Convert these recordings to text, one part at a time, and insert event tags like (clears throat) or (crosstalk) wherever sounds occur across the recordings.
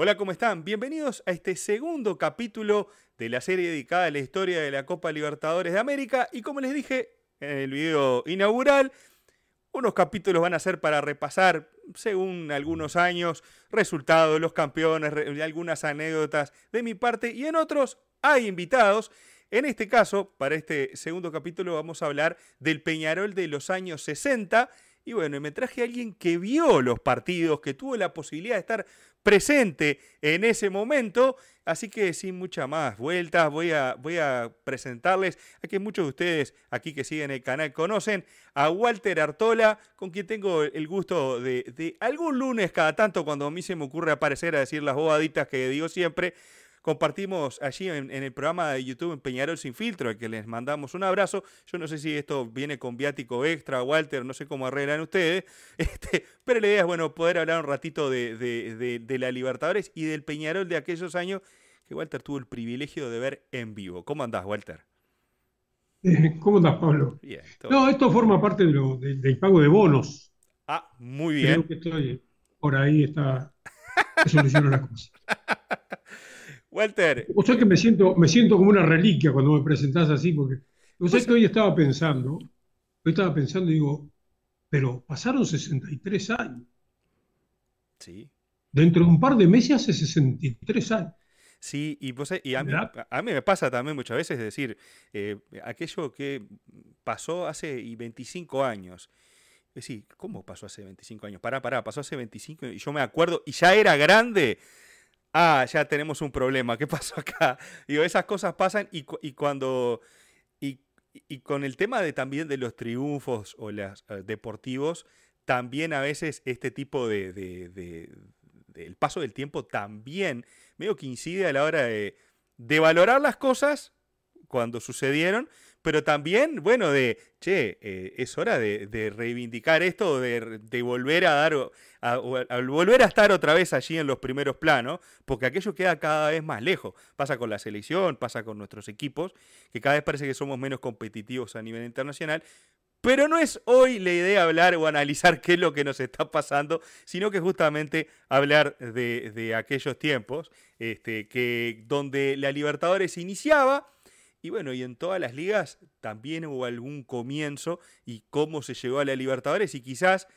Hola, ¿cómo están? Bienvenidos a este segundo capítulo de la serie dedicada a la historia de la Copa Libertadores de América. Y como les dije en el video inaugural, unos capítulos van a ser para repasar, según algunos años, resultados, los campeones, algunas anécdotas de mi parte. Y en otros hay invitados. En este caso, para este segundo capítulo, vamos a hablar del Peñarol de los años 60. Y bueno, me traje a alguien que vio los partidos, que tuvo la posibilidad de estar presente en ese momento. Así que sin muchas más vueltas, voy a, voy a presentarles a que muchos de ustedes aquí que siguen el canal conocen a Walter Artola, con quien tengo el gusto de, de algún lunes cada tanto, cuando a mí se me ocurre aparecer a decir las bobaditas que digo siempre, compartimos allí en, el programa de YouTube en Peñarol Sin Filtro, al que les mandamos un abrazo. Yo no sé si esto viene con viático extra, Walter, no sé cómo arreglan ustedes, (laughs) este, pero la idea es bueno, poder hablar un ratito de, la Libertadores y del Peñarol de aquellos años que Walter tuvo el privilegio de ver en vivo. ¿Cómo andás, Walter? (laughs) ¿Cómo andás, Pablo? Bien. No, esto forma parte del pago de bonos. Ah, muy bien. Creo que estoy, por ahí está, (laughs) soluciona la cosa. Walter. O sea que me siento, me siento como una reliquia cuando me presentás así, porque o sea que hoy estaba pensando, hoy estaba pensando y digo, pero pasaron 63 años. Sí. Dentro de un par de meses hace 63 años. Sí, y, pues, y a, mí, a, mí, me pasa también muchas veces decir, eh, aquello que pasó hace 25 años. Sí, ¿cómo pasó hace 25 años? Pará, pará, pasó hace 25 y yo me acuerdo y ya era grande ah, ya tenemos un problema, ¿qué (laughs) pasó acá? Digo, esas cosas pasan y, cuando... Y, con el tema de también de los triunfos o los eh, deportivos, también a veces este tipo de, de, el paso del tiempo también medio que incide a la hora de, de valorar las cosas cuando sucedieron, pero también, bueno, de, che, eh, es hora de, reivindicar esto, de, de, volver a dar, volver a estar otra vez allí en los primeros planos, porque aquello queda cada vez más lejos. Pasa con la selección, pasa con nuestros equipos, que cada vez parece que somos menos competitivos a nivel internacional, pero no es hoy la idea hablar o analizar qué es lo que nos está pasando, sino que justamente hablar de, de aquellos tiempos este, que, donde la Libertadores iniciaba y bueno, y en todas las ligas también hubo algún comienzo y cómo se llegó a la Libertadores. Y quizás,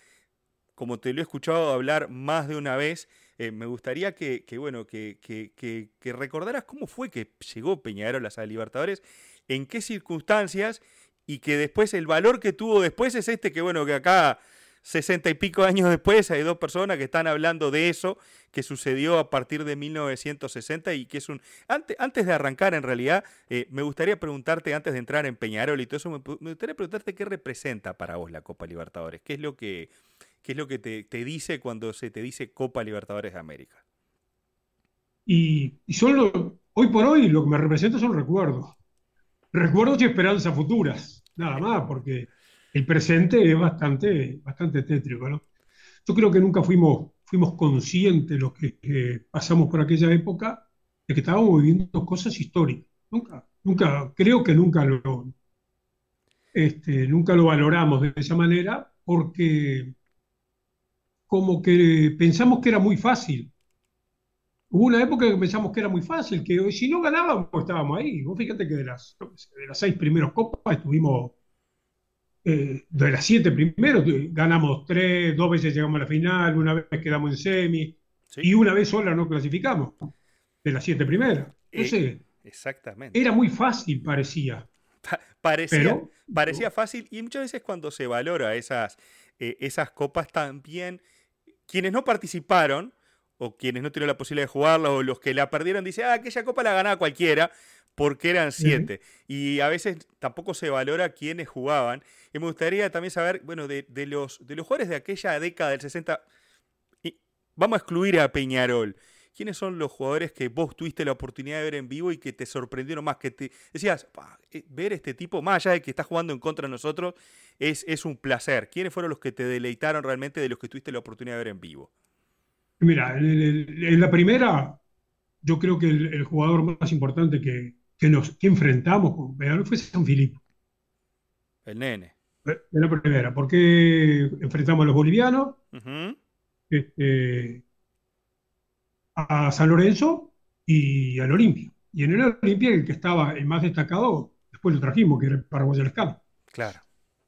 como te lo he escuchado hablar más de una vez, eh, me gustaría que, bueno, que, que, recordaras cómo fue que llegó Peñarol a la Libertadores, en qué circunstancias y que después el valor que tuvo después es este que bueno, que acá sesenta y pico años después hay dos personas que están hablando de eso que sucedió a partir de 1960 y que es un... Antes, antes de arrancar, en realidad, eh, me gustaría preguntarte, antes de entrar en Peñarol y todo eso, me, gustaría preguntarte qué representa para vos la Copa Libertadores, qué es lo que, qué es lo que te, dice cuando se te dice Copa Libertadores de América. Y, solo, hoy por hoy, lo que me representa son recuerdos. Recuerdos y esperanzas futuras, nada más, porque el presente es bastante, bastante tétrico, ¿no? Yo creo que nunca fuimos fuimos conscientes los que, pasamos por aquella época de que estábamos viviendo cosas históricas. Nunca, nunca, creo que nunca lo, este, nunca lo valoramos de esa manera porque como que pensamos que era muy fácil. Hubo una época que pensamos que era muy fácil, que si no ganábamos estábamos ahí. Vos fíjate que de las, de las seis primeros copas estuvimos eh, de las siete primeros, ganamos tres, dos veces llegamos a la final, una vez quedamos en semi, y una vez sola no clasificamos, de las siete primeras. Entonces, exactamente. Era muy fácil, parecía. parecía, parecía fácil, y muchas veces cuando se valora esas, eh, esas copas también, quienes no participaron, o quienes no tuvieron la posibilidad de jugarla, o los que la perdieron, dicen, ah, aquella copa la ganaba cualquiera, porque eran siete. Y a veces tampoco se valora quiénes jugaban. Y me gustaría también saber, bueno, de, los, de los jugadores de aquella década del 60, y vamos a excluir a Peñarol. ¿Quiénes son los jugadores que vos tuviste la oportunidad de ver en vivo y que te sorprendieron más? Que te decías, eh, ver este tipo, más allá de que está jugando en contra de nosotros, es, es un placer. ¿Quiénes fueron los que te deleitaron realmente de los que tuviste la oportunidad de ver en vivo? Mira, en, la primera, yo creo que el jugador más importante que, que, nos, que enfrentamos con Peñarol fue San Filipe. El nene. En la primera, porque enfrentamos a los bolivianos. este, a San Lorenzo y al Olimpia. Y en el Olimpia el que estaba el más destacado, después lo trajimos, que era el paraguayo Lescano. Claro.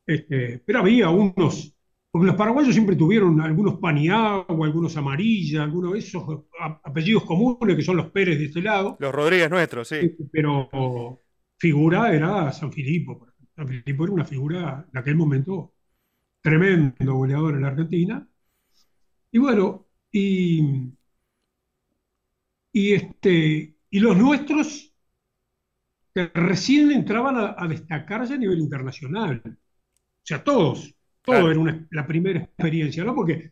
Este, pero había unos, porque los paraguayos siempre tuvieron algunos Paniagua, algunos Amarilla, algunos de esos apellidos comunes que son los Pérez de este lado. Los Rodríguez nuestros, sí. Pero figura era San Filipo. San Filipo era una figura en aquel momento tremendo goleador en la Argentina. Y bueno, y, y, este, y los nuestros que recién entraban a, destacarse a nivel internacional. O sea, todos, todo era la primera experiencia, ¿no? Porque,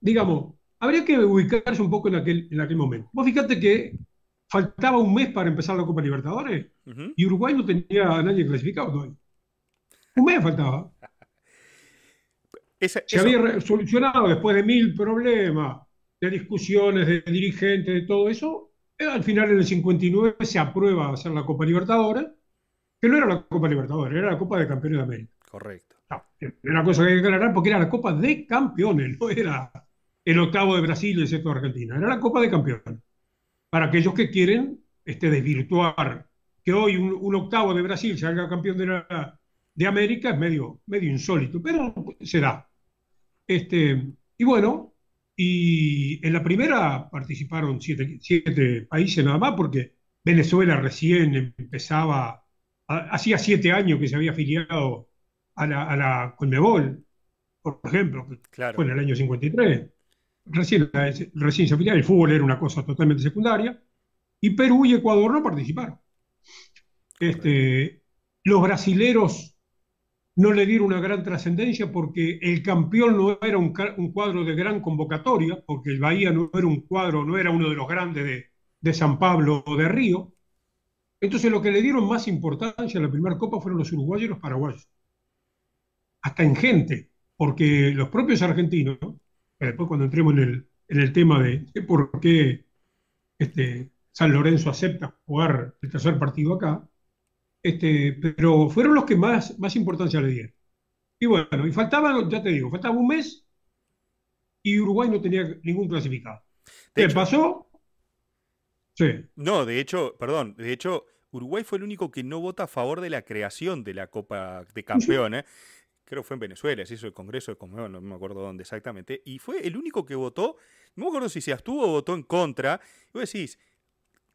digamos, habría que ubicarse un poco en aquel, en aquel momento. Vos fíjate que faltaba un mes para empezar la Copa Libertadores y Uruguay no tenía a nadie clasificado todavía. Un mes faltaba. Se había solucionado después de mil problemas, de discusiones, de dirigentes, de todo eso. Eh, al final, en el 59, se aprueba hacer la Copa Libertadores, que no era la Copa Libertadores, era la Copa de Campeones de América. Correcto. Una cosa que hay que aclarar porque era la Copa de Campeones, no era el octavo de Brasil y el sexto de Argentina, era la Copa de Campeones. Para aquellos que quieren este, desvirtuar que hoy un, octavo de Brasil salga campeón de, América es medio, medio insólito, pero se da. Este, y bueno, y en la primera participaron siete, países nada más, porque Venezuela recién empezaba, hacía siete años que se había afiliado a la, a la Conmebol, por ejemplo, fue en el año 53. Recién, recién se el fútbol era una cosa totalmente secundaria, y Perú y Ecuador no participaron. Este, los brasileros no le dieron una gran trascendencia porque el campeón no era un, cuadro de gran convocatoria, porque el Bahía no era un cuadro, no era uno de los grandes de, de San Pablo o de Río. Entonces lo que le dieron más importancia a la primera copa fueron los uruguayos y los paraguayos. Hasta en gente, porque los propios argentinos, después cuando entremos en el, en el tema de, por qué este, San Lorenzo acepta jugar el tercer partido acá, este, pero fueron los que más, más importancia le dieron. Y bueno, y faltaba, ya te digo, faltaba un mes y Uruguay no tenía ningún clasificado. ¿Qué pasó? Sí. No, de hecho, perdón, de hecho, Uruguay fue el único que no vota a favor de la creación de la Copa de Campeones. Creo que fue en Venezuela, se hizo el Congreso de Conmebol, no me acuerdo dónde exactamente. Y fue el único que votó, no me acuerdo si se abstuvo o votó en contra. Y vos decís,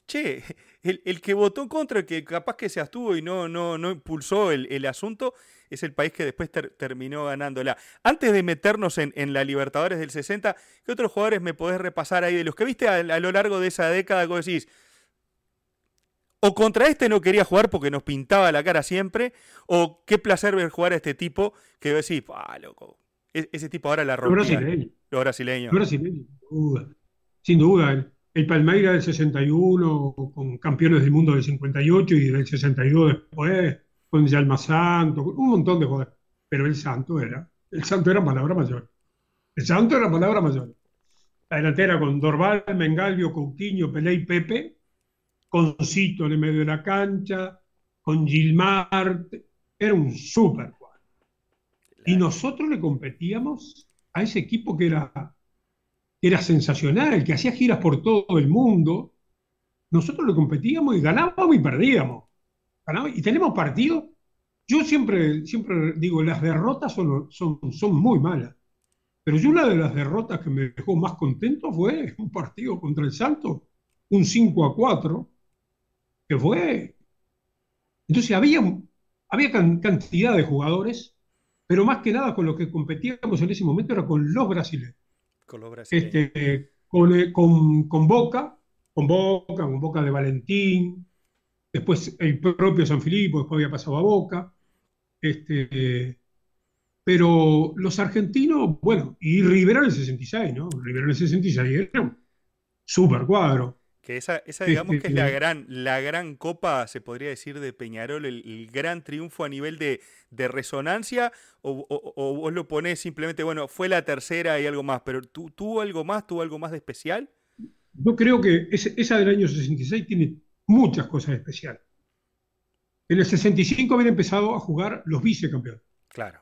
che, el, que votó en contra, el que capaz que se abstuvo y no, no, no impulsó el, asunto, es el país que después terminó ganándola. Antes de meternos en, la Libertadores del 60, ¿qué otros jugadores me podés repasar ahí de los que viste a, lo largo de esa década? Que decís, o contra este no quería jugar porque nos pintaba la cara siempre, o qué placer ver jugar a este tipo que decís, ah, loco, e, ese tipo ahora la rompió. Los brasileños. Los brasileños. Sin duda el Palmeiras del 61, con campeones del mundo del 58 y del 62 después, con Yalma Santo, un montón de jugadores. Pero el Santo era, el Santo era palabra mayor. El Santo era palabra mayor. La delantera con Dorval, Mengalvio, Coutinho, Pelé y Pepe, con Cito en el medio de la cancha, con Gilmar, era un súper jugador. Y nosotros le competíamos a ese equipo que era era sensacional, que hacía giras por todo el mundo. Nosotros le competíamos y ganábamos y perdíamos. y tenemos partidos. Yo siempre, siempre digo, las derrotas son, son, son muy malas. Pero yo una de las derrotas que me dejó más contento fue un partido contra el Santo, un 5 a 4, que fue... Entonces había, había cantidad de jugadores, pero más que nada con lo que competíamos en ese momento era con los brasileños. Este, con, eh, con, con, Boca, con Boca, con Boca de Valentín, después el propio San Filipo, después había pasado a Boca. Este, pero los argentinos, bueno, y Rivera en el 66, ¿no? Rivera en el 66 era un super cuadro. Que esa, esa digamos que es la gran, la gran copa, se podría decir, de Peñarol, el, gran triunfo a nivel de, resonancia, o, o, vos lo ponés simplemente, bueno, fue la tercera y algo más, pero ¿tuvo algo más, tuvo algo más de especial? Yo creo que esa del año 66 tiene muchas cosas especiales. En el 65 habían empezado a jugar los vicecampeones. Claro.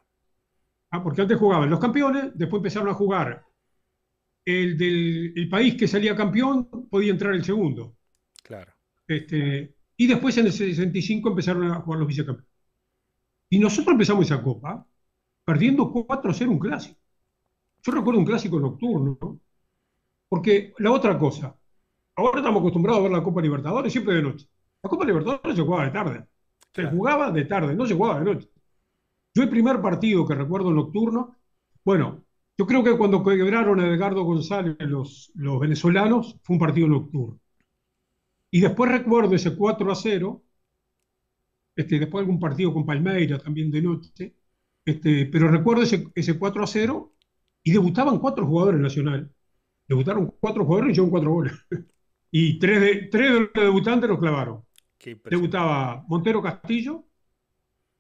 Ah, porque antes jugaban los campeones, después empezaron a jugar el del país que salía campeón podía entrar el segundo. Claro. Este, y después en el 65 empezaron a jugar los vicecampeones. Y nosotros empezamos esa copa perdiendo 4-0 un clásico. Yo recuerdo un clásico nocturno, porque la otra cosa, ahora estamos acostumbrados a ver la Copa Libertadores siempre de noche. La Copa Libertadores se jugaba de tarde. Se jugaba de tarde, no se jugaba de noche. Yo el primer partido que recuerdo nocturno, bueno, yo creo que cuando quebraron a Edgardo González los, los venezolanos, fue un partido nocturno. Y después recuerdo ese 4 a 0, este, después algún partido con Palmeiras también de noche, este, pero recuerdo ese, ese 4 a 0 y debutaban cuatro jugadores nacional. Debutaron cuatro jugadores y hicieron cuatro goles. (laughs) Y tres de, tres de los debutantes los clavaron. Debutaba Montero Castillo,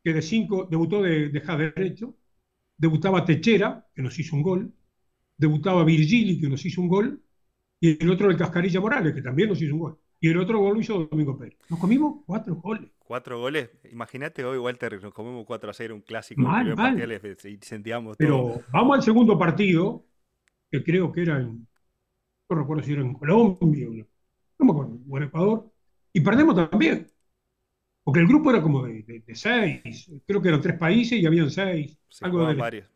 que de cinco debutó de, de derecho. Debutaba Techera, que nos hizo un gol. Debutaba Virgili, que nos hizo un gol. Y el otro el Cascarilla Morales, que también nos hizo un gol. Y el otro gol lo hizo Domingo Pérez. Nos comimos cuatro goles. Cuatro goles. Imagínate hoy, Walter, nos comemos cuatro a cero, un clásico. Mal, mal. Sentíamos Pero vamos al segundo partido, que creo que era en. No recuerdo si era en Colombia, no, no me acuerdo, o en Ecuador. Y perdemos también. Porque el grupo era como de, seis. Creo que eran tres países y habían seis. algo de varios,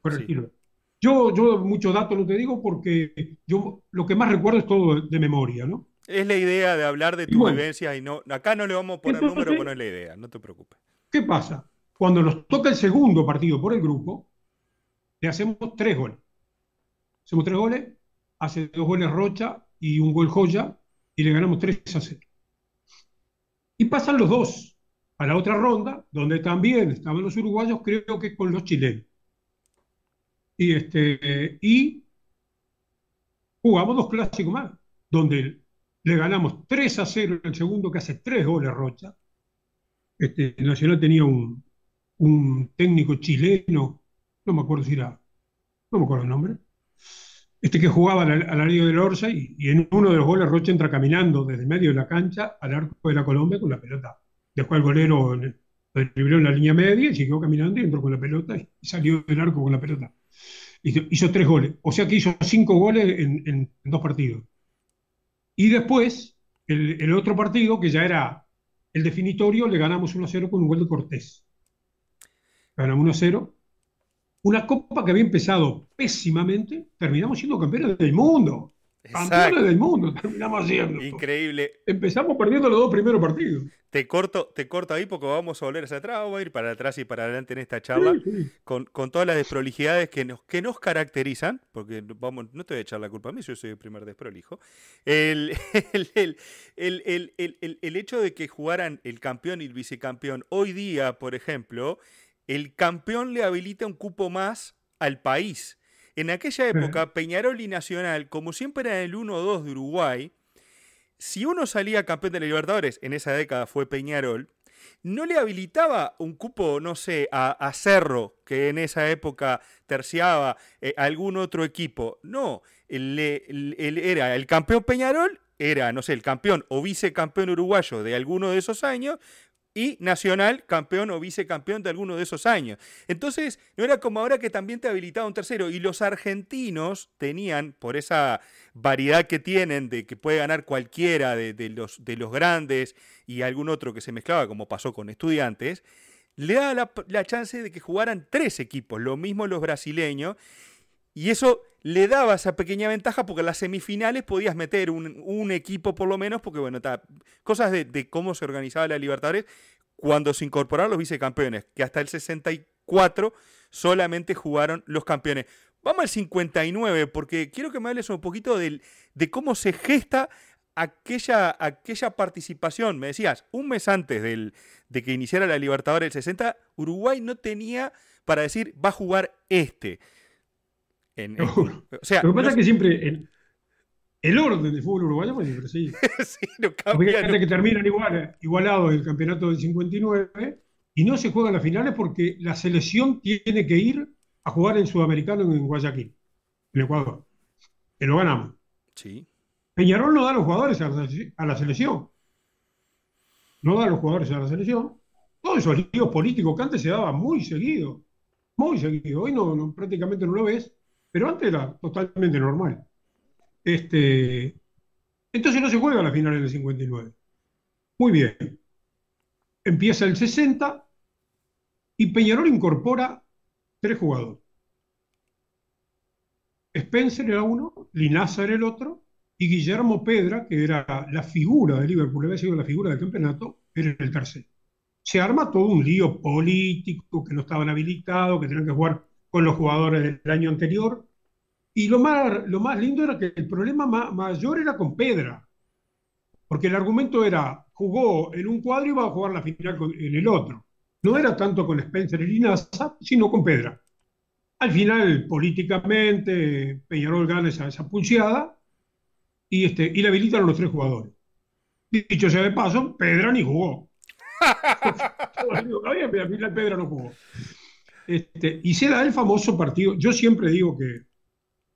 Yo, yo muchos datos no te digo porque yo lo que más recuerdo es todo de memoria, ¿no? Es la idea de hablar de tu vivencia y no, acá no le vamos a poner número, pero no es la idea, no te preocupes. ¿Qué pasa? Cuando nos toca el segundo partido por el grupo, le hacemos tres goles. Hacemos tres goles, hace dos goles Rocha y un gol Joya, y le ganamos 3 a 0. Y pasan los dos a la otra ronda, donde también estaban los uruguayos, creo que con los chilenos. Y, este, y jugamos dos clásicos más, donde le ganamos 3 a 0 en el segundo, que hace tres goles Rocha. Este, Nacional tenía un, técnico chileno, no me acuerdo si era, no me acuerdo el nombre, este que jugaba al, al del Orsa y, en uno de los goles Rocha entra caminando desde el medio de la cancha al arco de la Colombia con la pelota. Después el golero dribló en la línea media y siguió caminando y entró con la pelota y salió del arco con la pelota. Hizo, tres goles, o sea que hizo cinco goles en dos partidos. Y después, el, otro partido, que ya era el definitorio, le ganamos 1-0 con un gol de Cortés. Ganamos 1-0. Una copa que había empezado pésimamente, terminamos siendo campeones del mundo. Campeones del mundo, terminamos haciendo. Increíble. Empezamos perdiendo los dos primeros partidos. Te corto, te corto ahí porque vamos a volver hacia atrás, vamos a ir para atrás y para adelante en esta charla, Con, todas las desprolijidades que nos, que nos caracterizan, porque vamos, no te voy a echar la culpa a mí, yo soy el primer desprolijo. El, (laughs) el, hecho de que jugaran el campeón y el vicecampeón, hoy día, por ejemplo, el campeón le habilita un cupo más al país. En aquella época, Peñarol y Nacional, como siempre era el 1-2 de Uruguay, si uno salía campeón de la Libertadores, en esa década fue Peñarol, no le habilitaba un cupo, no sé, a, Cerro, que en esa época terciaba eh, algún otro equipo. No, era el campeón Peñarol, era, no sé, el campeón o vicecampeón uruguayo de alguno de esos años, y Nacional campeón o vicecampeón de alguno de esos años. Entonces, no era como ahora que también te habilitaba un tercero. Y los argentinos tenían, por esa variedad que tienen de que puede ganar cualquiera de, los, de los grandes y algún otro que se mezclaba, como pasó con estudiantes, le daba la, la chance de que jugaran tres equipos, lo mismo los brasileños. Y eso le daba esa pequeña ventaja porque en las semifinales podías meter un, equipo por lo menos, porque bueno, cosas de, cómo se organizaba la Libertadores cuando se incorporaron los vicecampeones, que hasta el 64 solamente jugaron los campeones. Vamos al 59, porque quiero que me hables un poquito de, cómo se gesta aquella, aquella participación. Me decías, un mes antes del, de que iniciara la Libertadores del 60, Uruguay no tenía para decir, va a jugar este (laughs) o sea, Lo que pasa es que siempre el, orden del fútbol uruguayo pues siempre sí. (laughs) sí, no cambia. que terminan igual, igualados el campeonato del 59 y no se juegan las finales porque la selección tiene que ir a jugar en Sudamericano en Guayaquil, en Ecuador. Que lo ganamos. Sí. Peñarol no da los jugadores a la, selección. No da los jugadores a la selección. Todos esos líos políticos que antes se daban muy seguido. Muy seguido. Hoy no, prácticamente no lo ves pero antes era totalmente normal. Este, entonces no se juega la final en el 59. Muy bien. Empieza el 60 y Peñarol incorpora tres jugadores. Spencer era uno, Linaza era el otro, y Guillermo Pedra, que era la figura de Liverpool, había sido la figura del campeonato, era el tercero. Se arma todo un lío político, que no estaban habilitados, que tenían que jugar con los jugadores del año anterior. Y lo más, lo más lindo era que el problema mayor era con Pedra, porque el argumento era, jugó en un cuadro y va a jugar la final en el otro. No era tanto con Spencer y Linaza, sino con Pedra. Al final, políticamente, Peñarol gana esa, esa pulseada y, este, y le habilitan a los tres jugadores. Dicho sea de paso, Pedra ni jugó. (laughs) (laughs) al final Pedra no jugó. Este, y se da el famoso partido. Yo siempre digo que,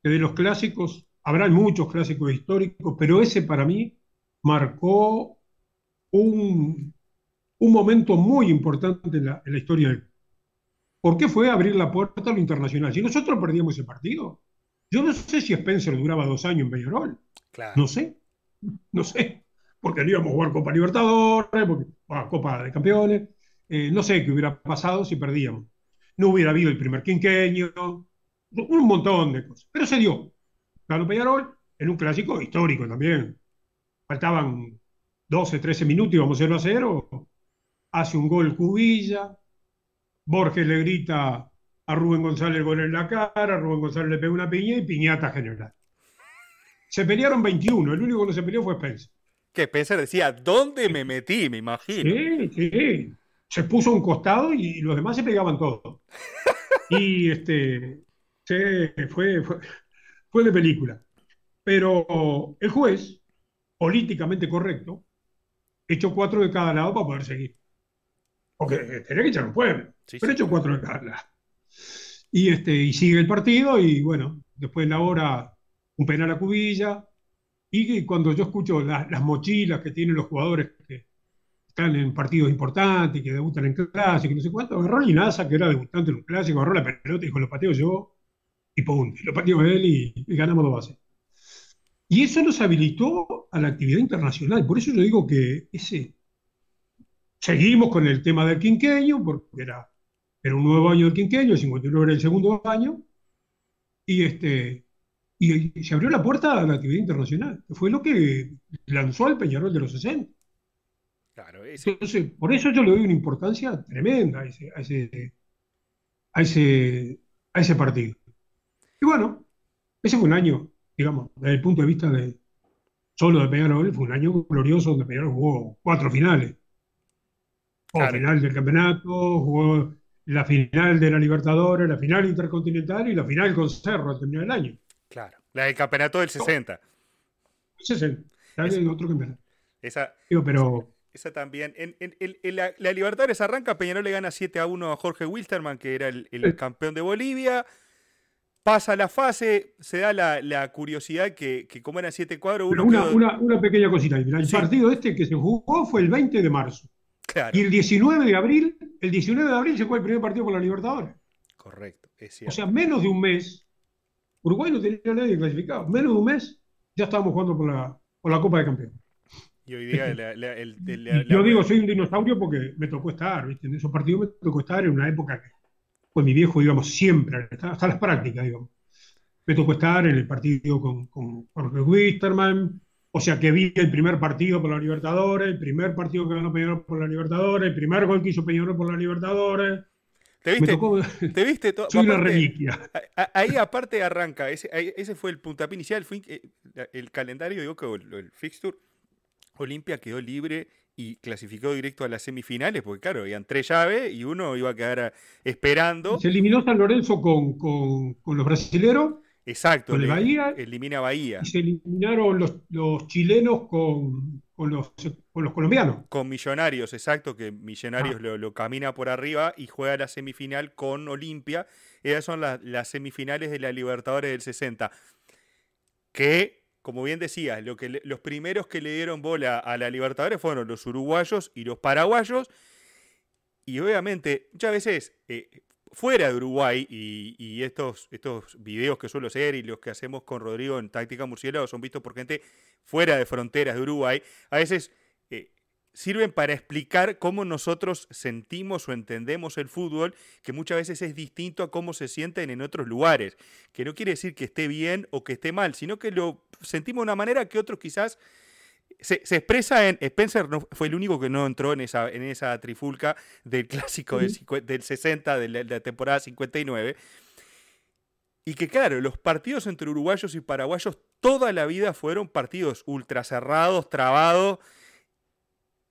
que de los clásicos, habrá muchos clásicos históricos, pero ese para mí marcó un, un momento muy importante en la, en la historia del ¿Por qué fue abrir la puerta a lo internacional? Si nosotros perdíamos ese partido, yo no sé si Spencer duraba dos años en Peñarol. No sé, no sé. Porque no íbamos a jugar Copa Libertadores, porque, Copa de Campeones. Eh, no sé qué hubiera pasado si perdíamos. No hubiera habido el primer quinqueño, un montón de cosas. Pero se dio. Ganó Peñarol en un clásico histórico también. Faltaban 12, 13 minutos, íbamos 0 a 0. Hace un gol Cubilla, Borges le grita a Rubén González el gol en la cara, Rubén González le pega una piña y piñata general. Se pelearon 21, el único que no se peleó fue Spencer. Que Spencer decía, ¿dónde me metí? Me imagino. Sí, sí. Se puso a un costado y los demás se pegaban todos. (laughs) y este, fue, fue, fue de película. Pero el juez, políticamente correcto, echó cuatro de cada lado para poder seguir. Porque tenía que echar un pueblo. pero echó cuatro de cada lado. Y, este, y sigue el partido y bueno, después de la hora un penal a cubilla. Y cuando yo escucho las mochilas que tienen los jugadores están en partidos importantes que debutan en clásicos, no sé cuánto, agarró Linaza, que era debutante en un clásico, agarró la pelota y dijo, los pateo yo, y pum, lo pateo él y, ganamos dos bases. Y eso nos habilitó a la actividad internacional. Por eso yo digo que ese, seguimos con el tema del quinqueño, porque era era un nuevo año del quinquenio, el 59 era el segundo año, y, este, y se abrió la puerta a la actividad internacional, fue lo que lanzó al Peñarol de los 60. Claro, (laughs) Entonces, por eso yo le doy una importancia tremenda a ese, a ese, a ese, a ese partido. Y bueno, ese fue un año, digamos, desde el punto de vista de solo de Peñarol, fue un año glorioso donde Peñarol jugó cuatro finales. Jugó final del campeonato, jugó la final de la Libertadores, la final intercontinental y la final con Cerro al terminar el año. Claro, la del campeonato del 60. 60, esa, otro campeonato. Esa, pero... esa también. En, la, Libertadores arranca, Peñarol le gana 7 a 1 a Jorge Wilstermann, que era el, campeón de Bolivia. Pasa la fase, se da la, curiosidad que, como eran 7 cuadros, uno. Una, una, pequeña cosita. El partido este que se jugó fue el 20 de marzo. Y el 19 de abril, el 19 de abril se fue el primer partido por la Libertadores. Correcto, O sea, menos de un mes, Uruguay no tenía nadie clasificado, menos de un mes ya estábamos jugando por la, por la Copa de Campeones. Y hoy día Yo digo, soy un dinosaurio porque me tocó estar, ¿viste? En esos partidos me tocó estar en una época que, pues mi viejo, digamos, siempre, hasta, las prácticas, digamos. Me tocó estar en el partido con, con Jorge Wisterman, o sea que vi el primer partido por la Libertadores, el primer partido que ganó Peñarol por la Libertadores, el primer gol que hizo Peñarol por la Libertadores. ¿Te viste? (laughs) ¿Te viste todo? (laughs) Soy una reliquia. Ahí aparte arranca, ese, ese fue el puntapié inicial, fue eh, el calendario, digo que el, fixture, Olimpia quedó libre y clasificó directo a las semifinales, porque claro, habían tres llaves y uno iba a quedar esperando. Se eliminó San Lorenzo con, con, con los brasileros Exacto. Con Bahía. Elimina Bahía. Y se eliminaron los, los chilenos con, con, los, con, los, colombianos. Con Millonarios, exacto, que Millonarios ah. lo, camina por arriba y juega la semifinal con Olimpia. Esas son las, semifinales de la Libertadores del 60. Que, como bien decías, lo que los primeros que le dieron bola a la Libertadores fueron los uruguayos y los paraguayos. Y obviamente, muchas veces eh, fuera de Uruguay, y, estos, estos videos que suelo hacer y los que hacemos con Rodrigo en Táctica Murciélago son vistos por gente fuera de fronteras de Uruguay, a veces eh, sirven para explicar cómo nosotros sentimos o entendemos el fútbol, que muchas veces es distinto a cómo se sienten en otros lugares. Que no quiere decir que esté bien o que esté mal, sino que lo sentimos de una manera que otros quizás se, expresa en. Spencer no, fue el único que no entró en esa, en esa trifulca del clásico del, 60, de la, temporada 59. Y que, claro, los partidos entre uruguayos y paraguayos toda la vida fueron partidos ultra cerrados, trabados.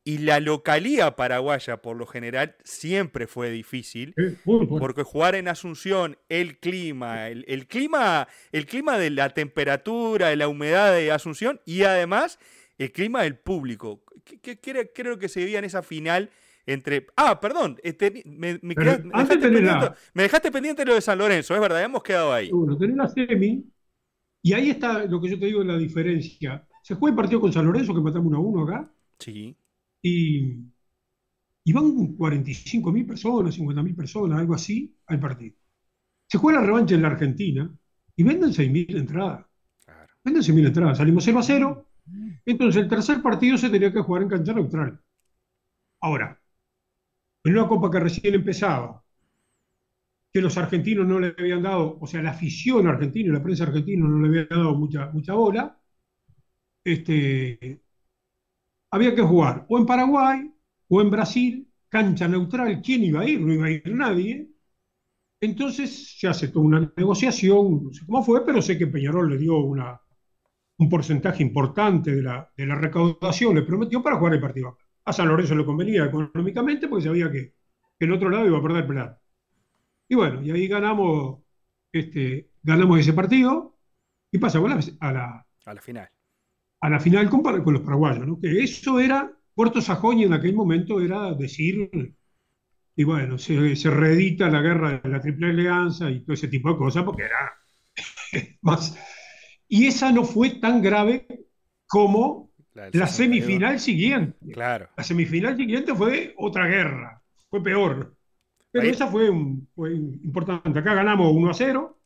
Y la localía paraguaya, por lo general, siempre fue difícil. Porque jugar en Asunción, el clima, el, el, clima, el clima de la temperatura, de la humedad de Asunción, y además el clima del público. ¿Qué, creo que se vivía en esa final entre. Ah, perdón, este, me, dejaste pendiente, lo de San Lorenzo, es verdad, hemos quedado ahí. Bueno, tenés la semi, y ahí está lo que yo te digo la diferencia. Se juega el partido con San Lorenzo, que matamos 1 a 1 acá. Sí. Y, y van 45 mil personas, 50 mil personas, algo así, al partido. Se juega la revancha en la Argentina y venden 6 mil entradas. Claro. Venden 6 mil entradas. Salimos 0 a 0 entonces el tercer partido se tenía que jugar en cancha neutral. Ahora, en una copa que recién empezaba, que los argentinos no le habían dado, o sea, la afición argentina y la prensa argentina no le había dado mucha, mucha bola, este, había que jugar o en Paraguay o en Brasil, cancha neutral. ¿Quién iba a ir? No iba a ir nadie. Entonces se hace toda una negociación, no sé cómo fue, pero sé que Peñarol le dio un porcentaje importante de la, recaudación, le prometió para jugar el partido. A San Lorenzo le convenía económicamente porque sabía que, el otro lado iba a perder plata. Y bueno, y ahí ganamos, este, ganamos ese partido y pasamos a la final. A la final con, con los paraguayos, ¿no? Que eso era, Puerto Sajón en aquel momento era decir, y bueno, se, se reedita la guerra de la Triple Alianza y todo ese tipo de cosas porque era (laughs) más y esa no fue tan grave como la, semifinal siguiente. Claro. La semifinal siguiente fue otra guerra, fue peor. Pero esa fue, importante. Acá ganamos 1 a 0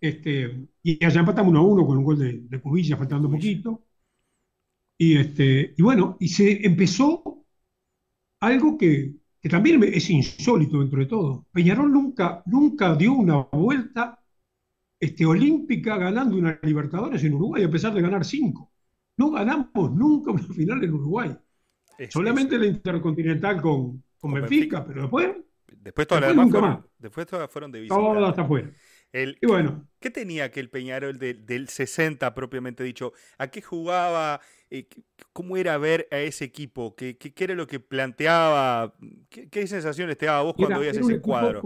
este, y allá empatamos 1 a 1 con un gol de, de Cubilla, faltando poquito. Y, este, y bueno, y se empezó algo que, que también es insólito dentro de todo. Peñarol nunca, nunca dio una vuelta este, olímpica ganando una Libertadores en Uruguay, a pesar de ganar cinco. No ganamos nunca una final en Uruguay. Solamente la Intercontinental con, con, Benfica, pero después. Después todas las demás fueron, después todas fueron de visita. Todas hasta afuera. Y bueno. ¿Qué tenía aquel Peñarol del 60 propiamente dicho? ¿A qué jugaba? Eh, ¿Cómo era ver a ese equipo? ¿Qué, qué, era lo que planteaba? ¿Qué, sensaciones te daba vos cuando veías ese cuadro?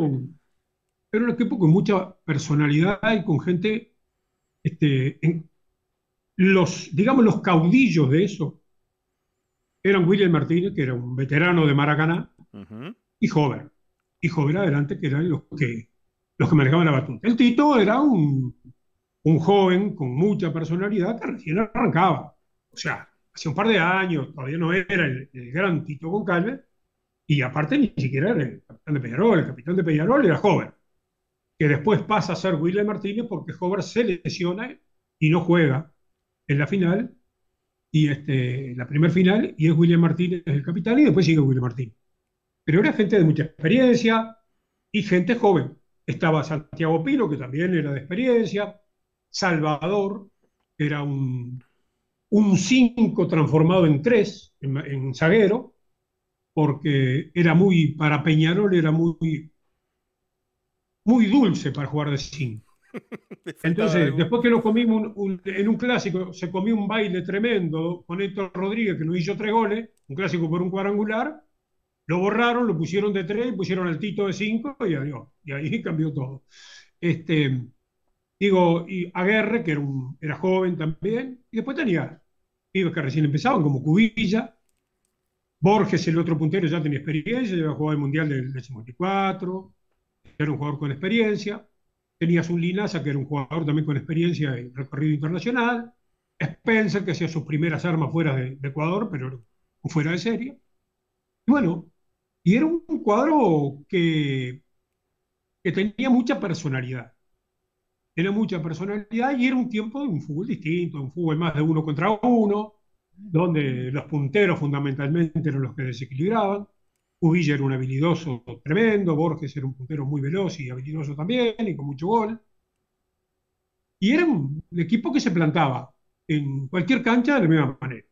era un equipo con mucha personalidad y con gente, este, los, digamos, los caudillos de eso eran William Martínez, que era un veterano de Maracaná, y Jover. Y Jover adelante, que eran los que, los que manejaban la batuta. El Tito era un, un joven con mucha personalidad que recién arrancaba. O sea, hace un par de años, todavía no era el, gran Tito Goncalves, y aparte ni siquiera era el capitán de Peñarol, el capitán de Peñarol era joven que después pasa a ser William Martínez porque Hover se lesiona y no juega en la final, y este, la primer final, y es William Martínez el capitán, y después sigue William Martínez. Pero era gente de mucha experiencia y gente joven. Estaba Santiago Pino, que también era de experiencia, Salvador, era un 5 transformado en 3 en, en zaguero, porque era muy, para Peñarol era muy muy dulce para jugar de 5. (laughs) Entonces, después que nos comimos en un clásico, se comió un baile tremendo con Héctor Rodríguez, que nos hizo tres goles, un clásico por un cuadrangular, lo borraron, lo pusieron de tres, pusieron al Tito de cinco y adiós. Y ahí (laughs) cambió todo. Este, digo, y Aguerre, que era, un, era joven también, y después tenía pibes que recién empezaban, como Cubilla, Borges, el otro puntero, ya tenía experiencia, ya había jugado el Mundial del, del 54, era un jugador con experiencia. Tenías un Linaza, que era un jugador también con experiencia en recorrido internacional. Spencer, que hacía sus primeras armas fuera de, Ecuador, pero fuera de serie. Y bueno, y era un cuadro que, tenía mucha personalidad. Era mucha personalidad y era un tiempo de un fútbol distinto, un fútbol más de uno contra uno, donde los punteros fundamentalmente eran los que desequilibraban. Uvilla era un habilidoso tremendo, Borges era un puntero muy veloz y habilidoso también, y con mucho gol. Y era un equipo que se plantaba en cualquier cancha de la misma manera.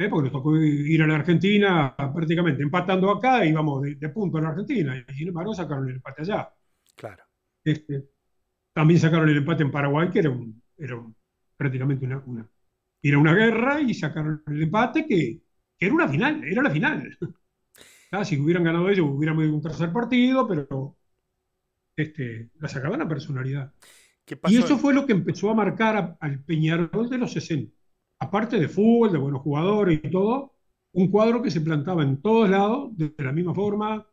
¿Eh? Porque nos tocó ir a la Argentina prácticamente empatando acá y íbamos de, punto a la Argentina. Y sin embargo sacaron el empate allá. Claro. Este, también sacaron el empate en Paraguay, que era, era prácticamente una, una, era una guerra, y sacaron el empate, que, que era una final, era la final. (laughs) Ah, si hubieran ganado ellos, hubiéramos ido un tercer partido, pero este, la sacaban a personalidad. Y eso fue lo que empezó a marcar al Peñarol de los 60. Aparte de fútbol, de buenos jugadores y todo, un cuadro que se plantaba en todos lados, de la misma forma,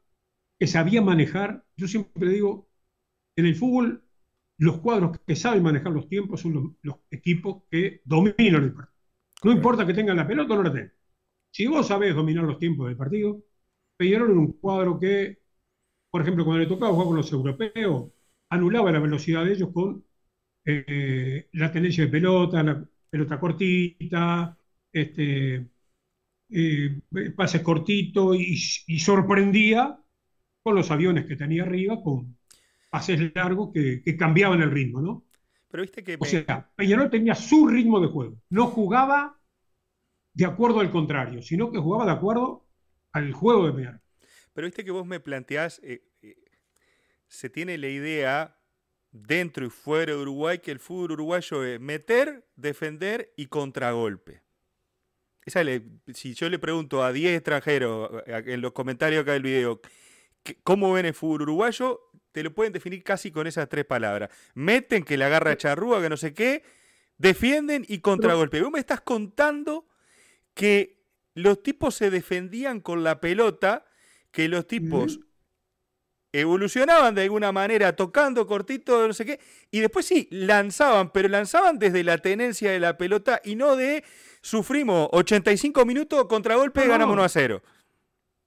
que sabía manejar. Yo siempre digo, en el fútbol, los cuadros que saben manejar los tiempos son los, equipos que dominan el partido. No importa que tengan la pelota o no la tengan. Si vos sabés dominar los tiempos del partido, Peñarol era un cuadro que, por ejemplo, cuando le tocaba jugar con los europeos, anulaba la velocidad de ellos con eh, la tenencia de pelota, la pelota cortita, este, eh, pases cortitos y, sorprendía con los aviones que tenía arriba, con pases largos que, cambiaban el ritmo, ¿no? Pero viste que... O sea, Peñarol tenía su ritmo de juego, no jugaba de acuerdo al contrario, sino que jugaba de acuerdo al juego de Peñarol. Pero viste que vos me planteás, eh, se tiene la idea dentro y fuera de Uruguay que el fútbol uruguayo es meter, defender y contragolpe. Esa si yo le pregunto a 10 extranjeros en los comentarios acá del video cómo ven el fútbol uruguayo, te lo pueden definir casi con esas tres palabras. Meten, que le agarra charrúa, que no sé qué, defienden y contragolpe. Vos me estás contando que los tipos se defendían con la pelota, que los tipos evolucionaban de alguna manera tocando cortito, no sé qué, y después sí, lanzaban, pero lanzaban desde la tenencia de la pelota y no de sufrimos 85 minutos, contragolpe, y ganamos 1 a 0.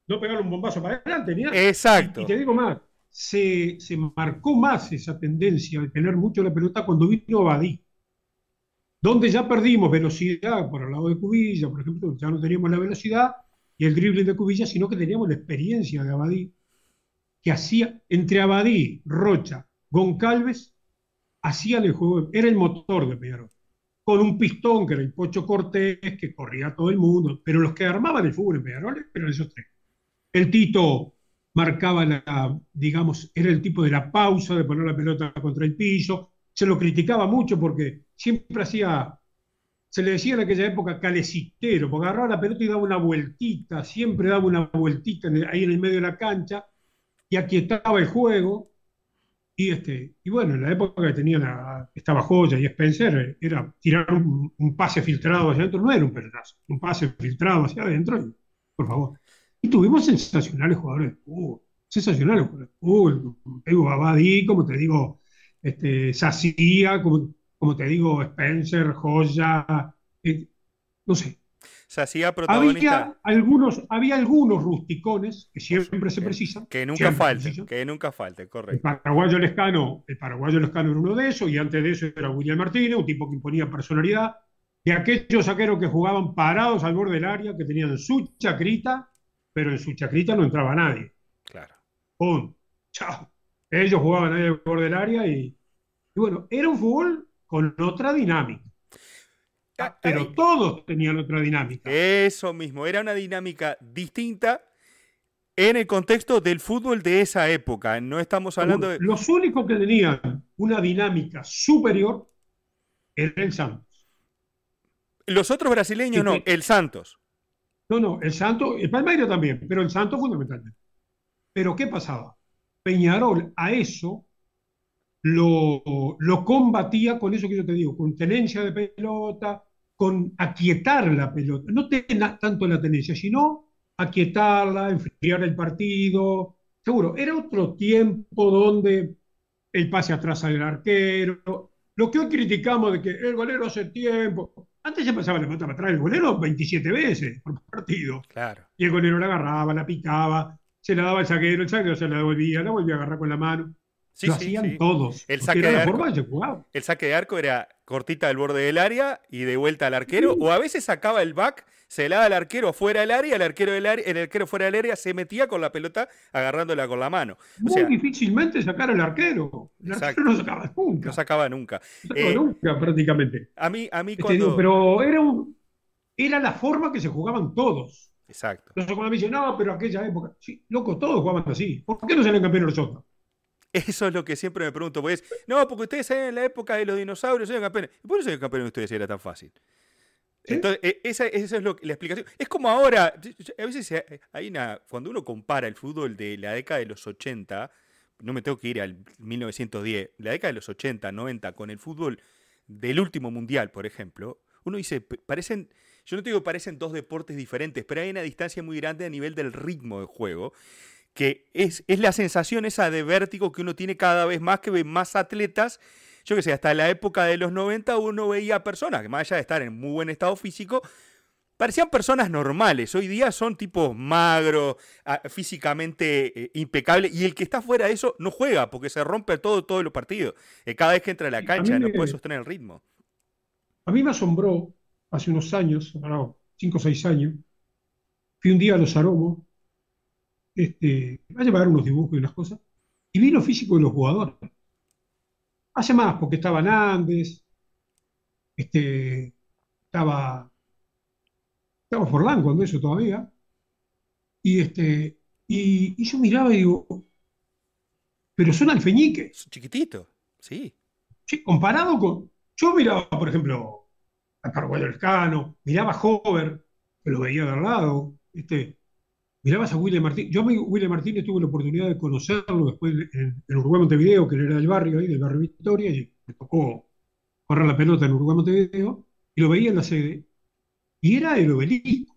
No pegarle un bombazo para adelante, ni Exacto. Y, te digo más, se, marcó más esa tendencia de tener mucho la pelota cuando vino Badí, donde ya perdimos velocidad por el lado de Cubilla, por ejemplo, ya no teníamos la velocidad y el dribbling de Cubilla, sino que teníamos la experiencia de Abadí que hacía entre Abadí, Rocha, Goncalves, hacían el juego, era el motor de Peñarol. Con un pistón que era el Pocho Cortés, que corría todo el mundo, pero los que armaban el fútbol en Peñarol eran esos tres. El Tito marcaba la, digamos, era el tipo de la pausa, de poner la pelota contra el piso. Se lo criticaba mucho porque siempre hacía, se le decía en aquella época calecitero, porque agarraba la pelota y daba una vueltita, siempre daba una vueltita ahí en el medio de la cancha y aquietaba el juego. Y, este, y bueno, en la época que tenía la, estaba Joya y Spencer, era tirar un, pase filtrado hacia adentro, no era un pelotazo, un pase filtrado hacia adentro, por favor. Y tuvimos sensacionales jugadores de fútbol, sensacionales jugadores de fútbol, Abadí, como te digo, este, Sacía, como, como te digo, Spencer, Joya, eh, no sé, se hacía protagonista. Había algunos, había algunos rusticones que siempre se precisan. Que nunca falten, que nunca falte, correcto. El paraguayo Lescano, el paraguayo Lescano era uno de esos, y antes de eso era William Martínez, un tipo que imponía personalidad. Y aquellos saqueros que jugaban parados al borde del área, que tenían su chacrita, pero en su chacrita no entraba nadie. Claro. ¡Pum! ¡Chao! Ellos jugaban ahí al borde del área y, y bueno, era un fútbol con otra dinámica. Ah, pero todos tenían otra dinámica. Eso mismo, era una dinámica distinta en el contexto del fútbol de esa época. No estamos hablando de. Los únicos que tenían una dinámica superior era el Santos. Los otros brasileños no, el Santos. No, no, el Santos, el Palmeiras también, pero el Santos fundamentalmente. Pero ¿qué pasaba? Peñarol a eso lo, lo, combatía con eso que yo te digo, con tenencia de pelota, con aquietar la pelota, no tanto la tenencia, sino aquietarla, enfriar el partido. Seguro, era otro tiempo donde el pase atrás al arquero, lo que hoy criticamos de que el golero hace tiempo. Antes se pasaba la pelota para atrás el golero 27 veces por partido. Claro. Y el golero la agarraba, la picaba, se la daba al zaguero, el zaguero se la devolvía, la volvía a agarrar con la mano. Lo hacían todos. El saque, de arco, el saque de arco era cortita del borde del área y de vuelta al arquero, o a veces sacaba el back, se le daba al arquero fuera del área, el arquero, del área, el arquero fuera del área se metía con la pelota agarrándola con la mano. Muy difícilmente sacar al arquero. El arquero no sacaba nunca. No sacaba nunca. No sacaba eh, nunca prácticamente. A mí, a mí este, cuando... pero era, un, era la forma que se jugaban todos. Exacto. Entonces cuando me dicen, no, pero aquella época, sí, loco, todos jugaban así. ¿Por qué no salen campeones nosotros? Eso es lo que siempre me pregunto. Pues, no, porque ustedes en la época de los dinosaurios, eran campeones. ¿Y por qué son campeones ustedes era tan fácil? Entonces, e, esa, es lo, la explicación. Es como ahora, a veces hay una, cuando uno compara el fútbol de la década de los 80, no me tengo que ir al 1910, la década de los 80, 90, con el fútbol del último mundial, por ejemplo, uno dice, parecen, yo no te digo parecen dos deportes diferentes, pero hay una distancia muy grande a nivel del ritmo de juego que es, es la sensación esa de vértigo que uno tiene cada vez más, que ve más atletas. Yo que sé, hasta la época de los 90 uno veía personas que más allá de estar en muy buen estado físico, parecían personas normales. Hoy día son tipos magros, ah, físicamente eh, impecables, y el que está fuera de eso no juega porque se rompe todo todos los partidos. Eh, cada vez que entra a la cancha no puede sostener el ritmo. A mí me asombró hace unos años, no, cinco o seis años, fui un día a los aromos este, a llevar unos dibujos y unas cosas, y vi lo físico de los jugadores. Hace más, porque estaban Andes, este, estaba, estaba Forlán cuando eso todavía, y, este, y, yo miraba y digo, pero son alfeñiques. Chiquititos, sí. Sí, comparado con, yo miraba, por ejemplo, a Paraguayo Elcano, miraba a Hover, que lo veía de al lado, este, mirabas a William Martínez. Yo a William Martínez tuve la oportunidad de conocerlo después en, Uruguay Montevideo, que él era del barrio ahí, del barrio Victoria, y me tocó correr la pelota en Uruguay Montevideo, y lo veía en la sede, y era el obelisco.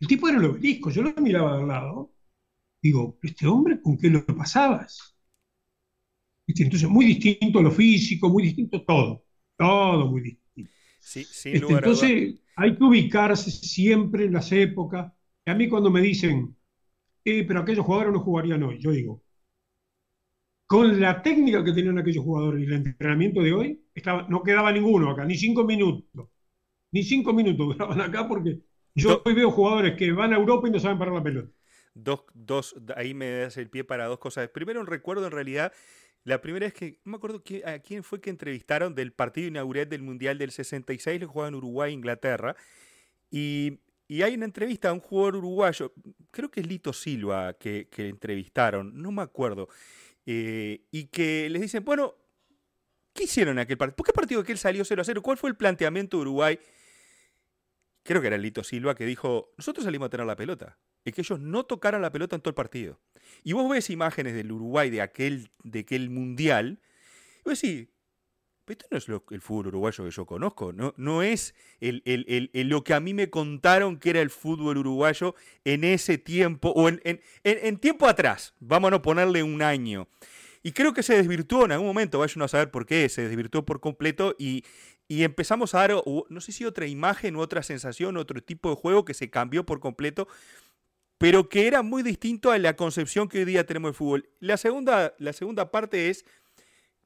El tipo era el obelisco, yo lo miraba de al lado, digo, ¿este hombre con qué lo pasabas? Entonces, muy distinto lo físico, muy distinto todo, todo muy distinto. Sí, este, entonces, hay que ubicarse siempre en las épocas, a mí cuando me dicen, eh, pero aquellos jugadores no jugarían hoy, yo digo, con la técnica que tenían aquellos jugadores y el entrenamiento de hoy, estaba, no quedaba ninguno acá, ni cinco minutos. Ni cinco minutos (laughs) duraban acá porque yo hoy veo jugadores que van a Europa y no saben parar la pelota. Dos, dos, ahí me das el pie para dos cosas. Primero, un recuerdo en realidad, la primera es que, no me acuerdo a quién fue que entrevistaron del partido inaugural del Mundial del 66, lo jugaban Uruguay e Inglaterra, y y hay una entrevista a un jugador uruguayo, creo que es Lito Silva que, que entrevistaron, no me acuerdo, eh, y que les dicen, bueno, ¿qué hicieron en aquel partido? ¿Por qué partido que él salió 0 a 0? ¿Cuál fue el planteamiento de Uruguay? Creo que era Lito Silva que dijo, nosotros salimos a tener la pelota, es que ellos no tocaran la pelota en todo el partido. Y vos ves imágenes del Uruguay de aquel, de aquel mundial, y vos decís, esto no es el fútbol uruguayo que yo conozco, no, no es lo que a mí me contaron que era el fútbol uruguayo en ese tiempo, o en, tiempo atrás, vamos a ponerle un año. Y creo que se desvirtuó en algún momento, vayan a saber por qué, se desvirtuó por completo y, y empezamos a dar, no sé si otra imagen otra sensación, otro tipo de juego que se cambió por completo, pero que era muy distinto a la concepción que hoy día tenemos del fútbol. La segunda, la segunda parte es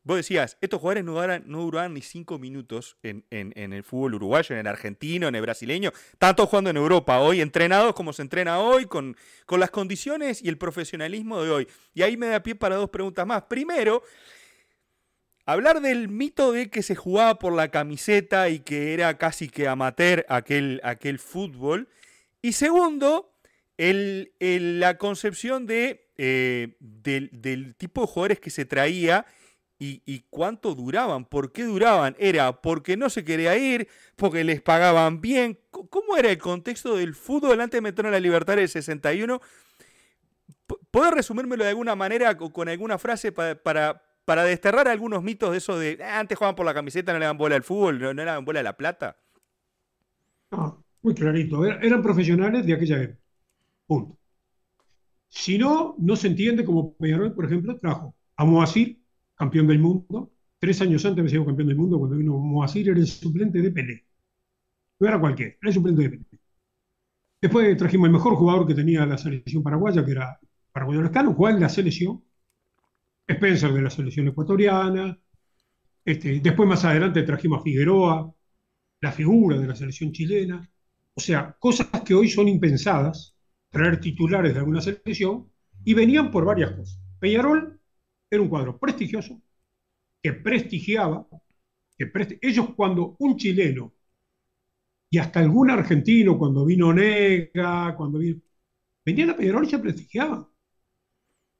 Vos decías, estos jugadores no duraban, no duraban ni cinco minutos en, el fútbol uruguayo, en el argentino, en el brasileño, tanto jugando en Europa hoy, entrenados como se entrena hoy, con, con las condiciones y el profesionalismo de hoy. Y ahí me da pie para dos preguntas más. Primero, hablar del mito de que se jugaba por la camiseta y que era casi que amateur aquel, aquel fútbol. Y segundo, el, la concepción de, eh, del, del tipo de jugadores que se traía ¿Y, cuánto duraban? ¿Por qué duraban? ¿Era porque no se quería ir? ¿Porque les pagaban bien? ¿Cómo era el contexto del fútbol antes de meternos en la libertad del 61? ¿Puedes resumírmelo de alguna manera o con alguna frase para, para, desterrar algunos mitos de eso de ah, antes jugaban por la camiseta, no le daban bola al fútbol, no, le daban bola a la plata? Muy clarito. Eran profesionales de aquella época. Punto. Si no, no se entiende como Peñarol, por ejemplo, trajo a Moacir campeón del mundo. Tres años antes me sido campeón del mundo cuando vino Moacir, era el suplente de Pelé. No era cualquiera, era el suplente de Pelé. Después trajimos el mejor jugador que tenía la selección paraguaya, que era Paraguayo Lescano, jugaba en la selección. Spencer de la selección ecuatoriana, este, después más adelante trajimos a Figueroa, la figura de la selección chilena, o sea, cosas que hoy son impensadas, traer titulares de alguna selección, y venían por varias cosas. Peñarol era un cuadro prestigioso, que prestigiaba, que ellos cuando un chileno y hasta algún argentino, cuando vino Nega, cuando vino, venían a Peñarol y se prestigiaban.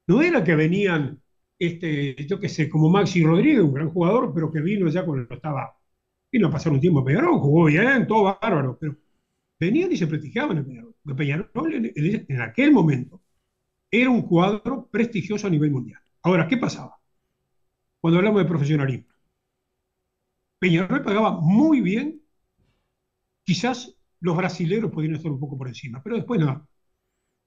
No era que venían, este, yo qué sé, como Maxi Rodríguez, un gran jugador, pero que vino ya cuando estaba, vino a pasar un tiempo a Peñarol, jugó bien, todo bárbaro, pero venían y se prestigiaban en Peñarol. Peñarol en aquel momento era un cuadro prestigioso a nivel mundial. Ahora, ¿qué pasaba? Cuando hablamos de profesionalismo. Peñarol pagaba muy bien, quizás los brasileros podrían estar un poco por encima, pero después nada.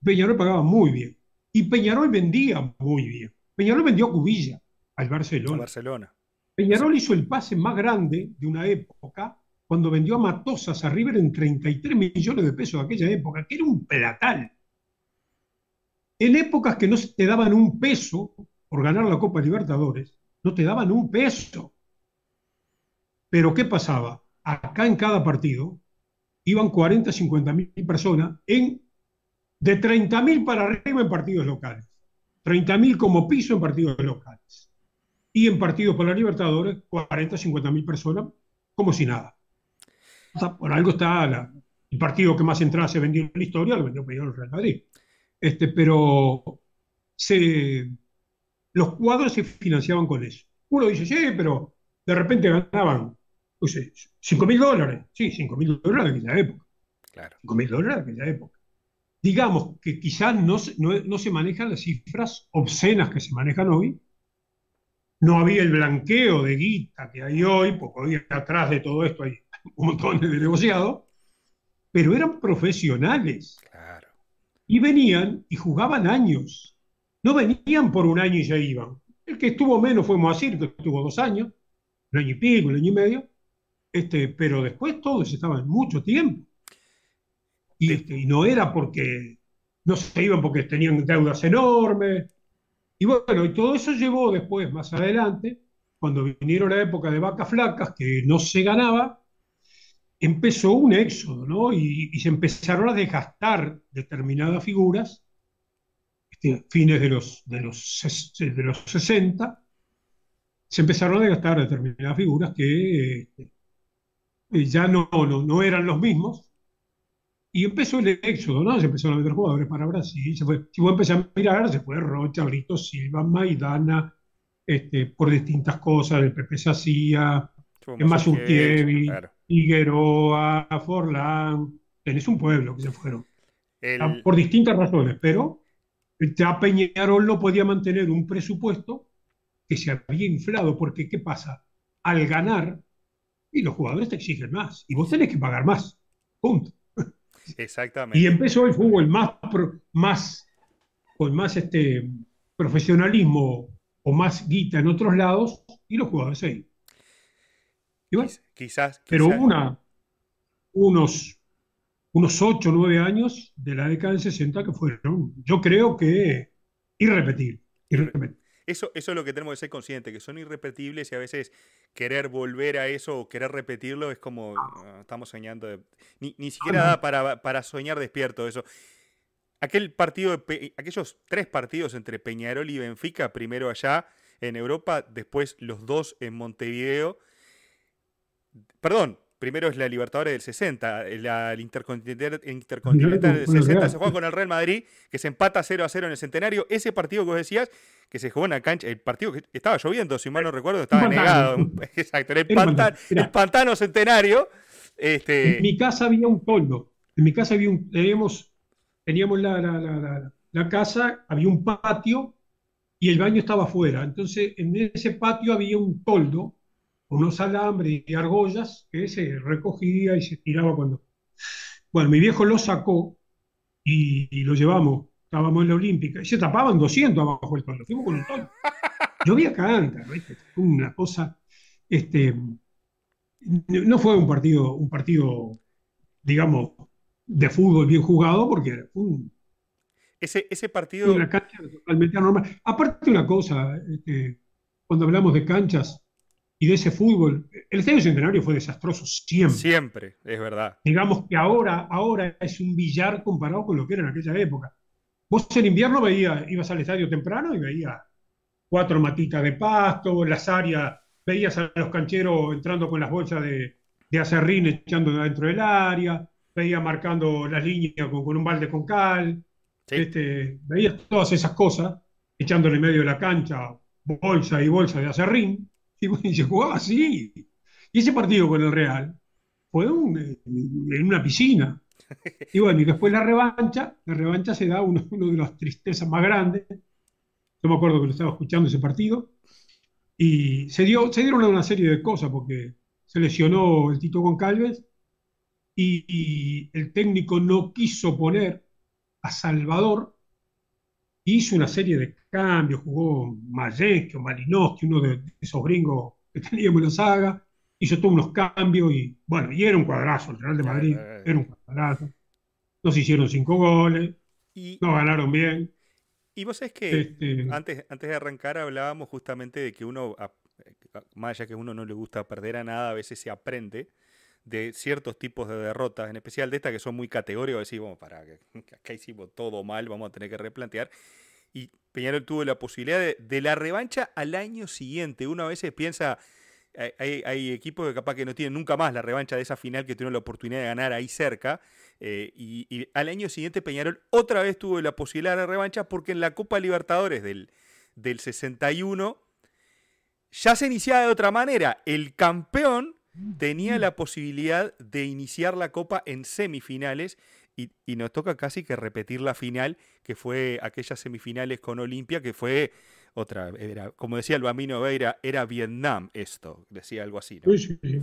Peñarol pagaba muy bien. Y Peñarol vendía muy bien. Peñarol vendió a Cubilla al Barcelona. Barcelona. Peñarol hizo el pase más grande de una época cuando vendió a Matosas a River en 33 millones de pesos de aquella época, que era un platal. En épocas que no te daban un peso por ganar la Copa Libertadores, no te daban un peso. Pero ¿qué pasaba? Acá en cada partido iban 40, 50 mil personas en, de 30 mil para arriba en partidos locales. 30 mil como piso en partidos locales. Y en partidos por la Libertadores, 40, 50 mil personas como si nada. por algo está el partido que más entrada se vendió en la historia, lo vendió el Real Madrid. Este, pero se, los cuadros se financiaban con eso. Uno dice, sí, pero de repente ganaban, no sé, 5 mil dólares. Sí, 5 mil dólares en aquella época. Claro. 5 mil dólares en aquella época. Digamos que quizás no, no, se manejan las cifras obscenas que se manejan hoy. No había el blanqueo de guita que hay hoy, porque hoy atrás de todo esto hay un montón de negociados, pero eran profesionales. Y venían y jugaban años. No venían por un año y se iban. El que estuvo menos fue Moacir, que estuvo dos años, un año y pico, un año y medio. Este, pero después todos estaban mucho tiempo. Y, este, y no era porque no se iban porque tenían deudas enormes. Y bueno, y todo eso llevó después, más adelante, cuando vinieron la época de vacas flacas, que no se ganaba, empezó un éxodo, ¿no? Y, se empezaron a desgastar determinadas figuras, este, fines de los, de, los, de los 60, se empezaron a desgastar determinadas figuras que este, ya no, no, no, eran los mismos, y empezó el éxodo, ¿no? Se empezaron a meter jugadores para Brasil, se fue, si vos empezás a mirar, se fue Rocha, Brito Silva, Maidana, este, por distintas cosas, el Pepe Sacía, Mazurkievi, Figueroa, Forlán, tenés un pueblo que se fueron. Ah, por distintas razones, pero ya Peñarol no podía mantener un presupuesto que se había inflado, porque ¿qué pasa? Al ganar, y los jugadores te exigen más, y vos tenés que pagar más. Punto. Exactamente. Y empezó el fútbol más, más con más este, profesionalismo o más guita en otros lados, y los jugadores ahí. Quizás, Pero una, unos, unos 8 o 9 años de la década del 60 que fueron, yo creo que irrepetibles. Eso, eso es lo que tenemos que ser conscientes, que son irrepetibles y a veces querer volver a eso o querer repetirlo es como ah, estamos soñando. ni, siquiera da para, para, soñar despierto eso. Aquel partido, aquellos tres partidos entre Peñarol y Benfica, primero allá en Europa, después los dos en Montevideo, Perdón, primero es la Libertadores del 60, la, el Intercontinental, del 60 se juega con el Real Madrid, que se empata 0 a 0 en el centenario. Ese partido que vos decías, que se jugó en la cancha, el partido que estaba lloviendo, si mal no recuerdo, estaba negado. (laughs) Exacto, en el, pantano, centenario. Este... En mi casa había un toldo. En mi casa había un, teníamos, teníamos la, la, la casa, había un patio y el baño estaba afuera. Entonces, en ese patio había un toldo unos alambres y argollas que se recogía y se tiraba cuando... Bueno, mi viejo lo sacó y, lo llevamos, estábamos en la Olímpica, y se tapaban 200 abajo del toldo, fuimos con un toldo. Llovía canta, una cosa, este, no fue un partido, un partido, digamos, de fútbol bien jugado, porque un, Ese, ese partido. Una cancha totalmente anormal. Aparte, una cosa, este, cuando hablamos de canchas y de ese fútbol, el Estadio Centenario fue desastroso siempre. Siempre, es verdad. Digamos que ahora, ahora es un billar comparado con lo que era en aquella época. Vos en invierno veías, ibas al estadio temprano y veías cuatro matitas de pasto, las áreas, veías a los cancheros entrando con las bolsas de, de acerrín echando dentro del área, veías marcando las líneas con, con un balde con cal, este, veías todas esas cosas, echándole en medio de la cancha bolsa y bolsa de acerrín, (laughs) y, se jugaba así. Y ese partido con el Real fue en una piscina. (laughs) Y bueno, y después la revancha, la revancha se da uno, uno de las tristezas más grandes. Yo me acuerdo que lo estaba escuchando ese partido. Y se, dio, se dieron una serie de cosas, porque se lesionó el Tito Goncalves y, y el técnico no quiso poner a Salvador, hizo una serie de cambios, jugó Mayenski o Malinowski, uno de esos gringos que (laughs) teníamos en la saga, hizo todos unos cambios y bueno, y era un cuadrazo, el Real de Madrid era un cuadrazo. Nos hicieron cinco goles, y, nos ganaron bien. Y vos sabés que este, antes, antes de arrancar hablábamos justamente de que uno, más allá que a uno no le gusta perder a nada, a veces se aprende de ciertos tipos de derrotas, en especial de estas que son muy categóricas, decir, bueno, para, (laughs) acá hicimos todo mal, vamos a tener que replantear. Y Peñarol tuvo la posibilidad de, la revancha al año siguiente. Uno a veces piensa, hay, equipos que capaz que no tienen nunca más la revancha de esa final que tuvieron la oportunidad de ganar ahí cerca. Eh, y, al año siguiente Peñarol otra vez tuvo la posibilidad de la revancha porque en la Copa Libertadores del, del 61 ya se iniciaba de otra manera. El campeón tenía la posibilidad de iniciar la Copa en semifinales y, nos toca casi que repetir la final, que fue aquellas semifinales con Olimpia, que fue otra, era, como decía el Bambino Veira, era Vietnam esto, decía algo así. ¿no? Sí, sí.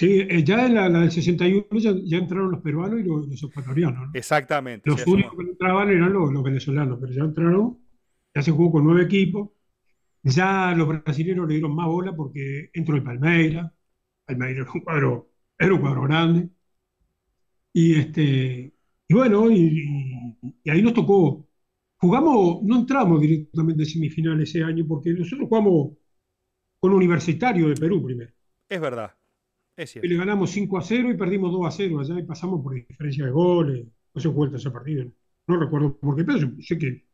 Eh, ya en la, del 61 ya, entraron los peruanos y los, ecuatorianos. Exactamente. Los únicos que entraban eran los, los, venezolanos, pero ya entraron, ya se jugó con nueve equipos. Ya los brasileños le dieron más bola porque entró el Palmeiras, Palmeiras era un cuadro, era un cuadro grande. Y, este, y bueno, y, ahí nos tocó. Jugamos, no entramos directamente en semifinales ese año porque nosotros jugamos con Universitario de Perú primero. Es verdad, es cierto. Y le ganamos 5 a 0 y perdimos 2 a 0 allá y pasamos por diferencia de goles. No se vuelta ese partido. No recuerdo por qué, pero sé que.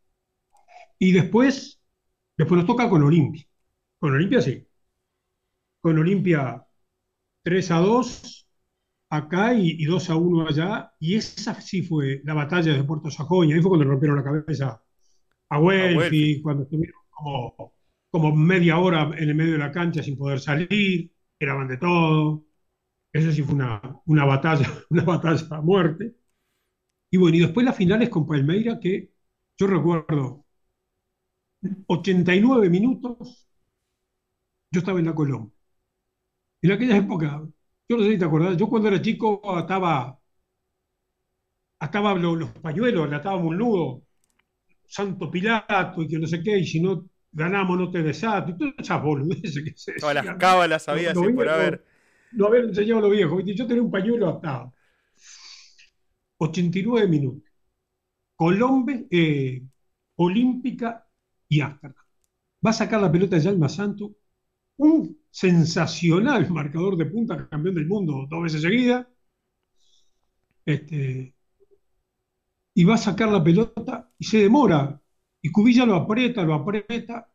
Y después, después nos toca con Olimpia. Con Olimpia sí. Con Olimpia 3 a 2 acá y, 2 a 1 allá. Y esa sí fue la batalla de Puerto Sajoña. Ahí fue cuando rompieron la cabeza a Welfi, cuando estuvieron como, media hora en el medio de la cancha sin poder salir, eraban de todo. Eso sí fue una, una batalla, (laughs) una batalla a muerte. Y bueno, y después las finales con Palmeira, que yo recuerdo 89 minutos, yo estaba en la Colombia. En aquella época, yo no sé si te acordás, yo cuando era chico ataba, ataba los, pañuelos, le atábamos un nudo, Santo Pilato y que no sé qué, y si no ganamos no te desato, y todas esas boludeces que se Todas las cábalas había así por haber. Lo habían enseñado los viejos, yo tenía un pañuelo atado. 89 minutos. Colombia, eh, Olímpica y Ámsterdam. Va a sacar la pelota de Alma Santo, un sensacional marcador de punta, campeón del mundo dos veces seguida. Este, y va a sacar la pelota y se demora. Y Cubilla lo aprieta, lo aprieta.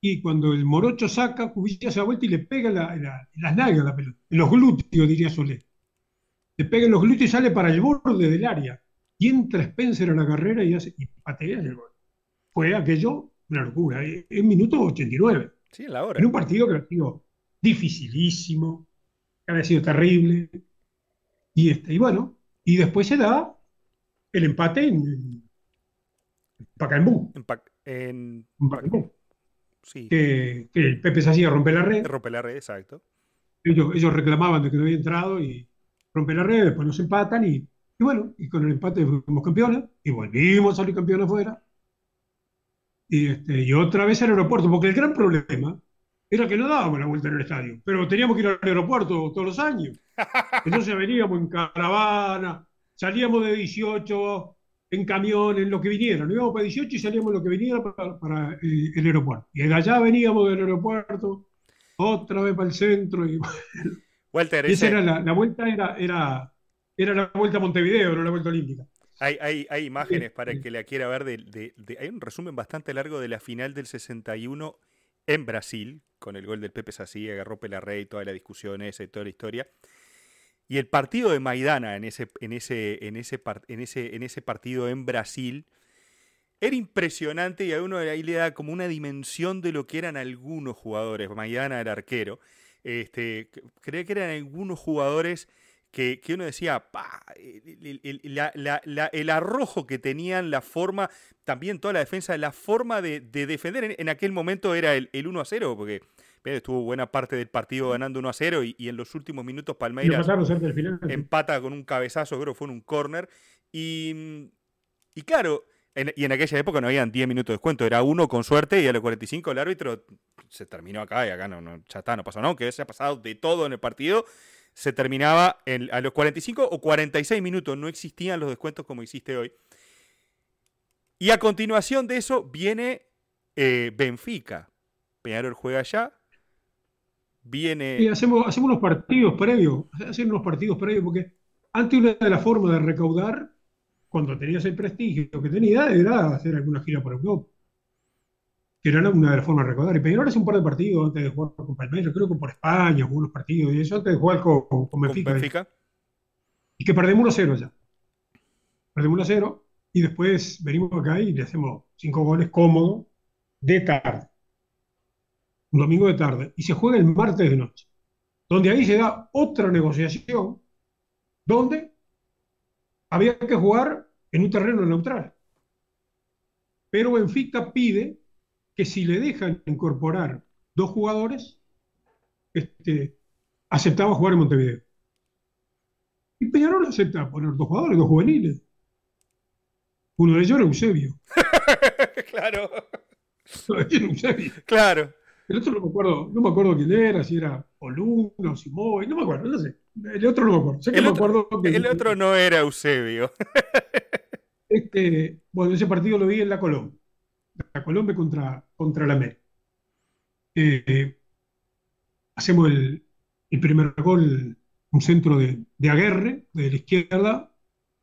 Y cuando el morocho saca, Cubilla se da vuelta y le pega la, las nalgas la pelota. En los glúteos, diría Solé. Le pega en los glúteos y sale para el borde del área. Y entra Spencer a la carrera y, hace, y patea el gol. Fue aquello una locura. En minuto 89. Sí, la hora. En un partido que sido dificilísimo, que había sido terrible. Y, este, y bueno, y después se da el empate en. En, en... Sí. Que, que, el Pepe se hacía romper la red. Romper la red, exacto. Ellos, ellos reclamaban de que no había entrado y rompe la red, después nos empatan y, y bueno, y con el empate fuimos campeones y volvimos a salir campeones afuera y, este, y otra vez al aeropuerto, porque el gran problema era que no dábamos la vuelta en el estadio, pero teníamos que ir al aeropuerto todos los años. (laughs) Entonces veníamos en caravana, salíamos de 18, en camión, en lo que viniera. Nos íbamos para 18 y salíamos en lo que viniera para, eh, el aeropuerto. Y de allá veníamos del aeropuerto, otra vez para el centro. Y, (laughs) Walter, esa era la, vuelta, era, era, era la vuelta a Montevideo, no la vuelta olímpica. Hay, hay, hay imágenes para el que la quiera ver. De, hay un resumen bastante largo de la final del 61 en Brasil, con el gol del Pepe Sací, agarró Pelarrey, toda la discusión esa y toda la historia. Y el partido de Maidana en ese, en ese, en ese, en ese, en ese partido en Brasil era impresionante y a uno ahí le da como una dimensión de lo que eran algunos jugadores. Maidana era arquero. Este, creo que eran algunos jugadores que, uno decía, el, arrojo que tenían, la forma, también toda la defensa, la forma de, defender en, aquel momento era el, 1 a 0, porque estuvo buena parte del partido ganando 1 a 0 y, en los últimos minutos Palmeiras empata con un cabezazo, creo que fue en un corner. Y, y claro, y en aquella época no habían 10 minutos de descuento, era uno con suerte y a los 45 el árbitro se terminó acá y acá no, no ya está, no pasó nada, que se ha pasado de todo en el partido se terminaba a los 45 o 46 minutos. No existían los descuentos como existe hoy. Y a continuación de eso viene eh, Benfica. Peñarol juega allá. Viene. Y hacemos, hacemos unos partidos previos. Hacemos unos partidos previos porque antes una de las formas de recaudar, cuando tenías el prestigio que tenía, era hacer alguna gira por Europa que era una de las formas de recordar. Y Peñarol hace un par de partidos antes de jugar con Palmeiras, creo que por España, algunos partidos y eso, antes de jugar con, con Benfica. Y que perdemos 1-0 ya. Perdemos 1-0 y después venimos acá y le hacemos cinco goles cómodos de tarde. Un domingo de tarde. Y se juega el martes de noche. Donde ahí se da otra negociación donde había que jugar en un terreno neutral. Pero Benfica pide que si le dejan incorporar dos jugadores, este, aceptaba jugar en Montevideo. Y Peñarol acepta poner dos jugadores, dos juveniles. Uno de ellos era Eusebio. (laughs) claro. Uno de Eusebio. Claro. El otro no me acuerdo, no me acuerdo quién era, si era Oluno, Simoy, no me acuerdo, no sé. El otro no me acuerdo. el, otro, el otro no era Eusebio. este, bueno, ese partido lo vi en la La Colombia contra, contra la América. Eh, hacemos el, primer gol, un centro de, de aguerre de la izquierda,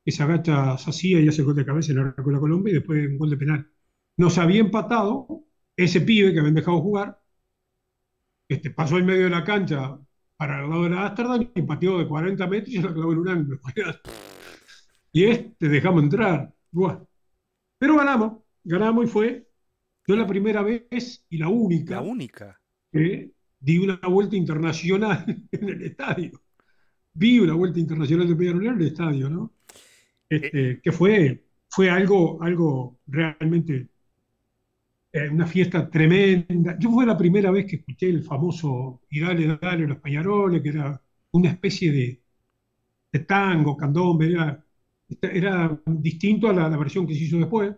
que se agacha Sacía y hace el gol de cabeza en la, la Colombia y después un gol de penal. Nos había empatado ese pibe que habían dejado jugar, este, pasó en medio de la cancha para el lado de la Ámsterdam y pateó de 40 metros y se la clavó en un ángulo. (laughs) y este dejamos entrar. Pero ganamos, ganamos y fue yo la primera vez y la única. La única. Que di una vuelta internacional (laughs) en el estadio. Vi una vuelta internacional de Peñarol en el estadio, ¿no? Este, eh. que fue, fue algo, algo realmente, eh, una fiesta tremenda. Yo fue la primera vez que escuché el famoso Y dale, dale, los Peñaroles, que era una especie de, de tango, candombe, era, era distinto a la, la versión que se hizo después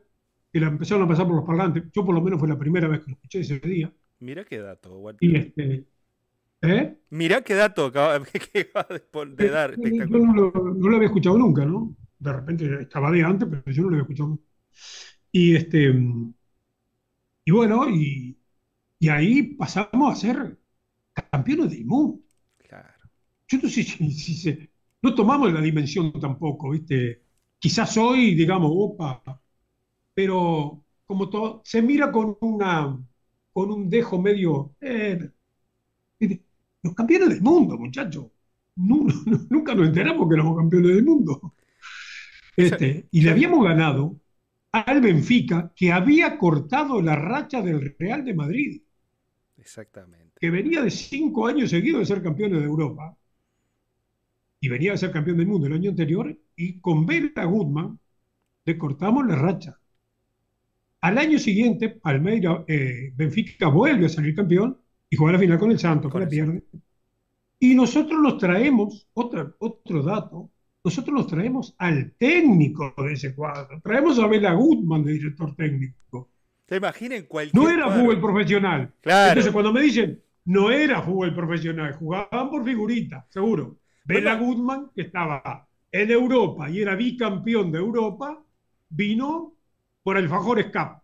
que la empezaron a pasar por los parlantes. Yo por lo menos fue la primera vez que lo escuché ese día. Mira qué dato, Walter. Y este, ¿eh? Mira qué dato acaba (laughs) de, dar. Yo no lo, había escuchado nunca, ¿no? De repente estaba de antes, pero yo no lo había escuchado nunca. Y este y bueno, y, ahí pasamos a ser campeones del mundo. Claro. Yo no sé (laughs) si, no tomamos la dimensión tampoco, ¿viste? Quizás hoy, digamos, opa, pero como todo, se mira con, una, con un dejo medio... Eh, los campeones del mundo, muchachos. (laughs) Nunca, nos enteramos que éramos campeones del mundo. Este, y le habíamos ganado al Benfica, que había cortado la racha del Real de Madrid. Exactamente. Que venía de cinco años seguidos de ser campeón de Europa. Y venía a ser campeón del mundo el año anterior. Y con Bela Goodman le cortamos la racha. Al año siguiente, Palmeiras, eh, Benfica vuelve a salir campeón y juega la final con el Santos, que la pierde. Y nosotros nos traemos, otro, otro dato, nosotros nos traemos al técnico de ese cuadro. Traemos a Bela Gutman de director técnico. ¿Te imaginen cualquier No era fútbol profesional. Claro. Entonces, cuando me dicen, no era fútbol profesional, jugaban por figurita, seguro. Bela Gutman, que estaba en Europa y era bicampeón de Europa, vino por el Fajor Escap.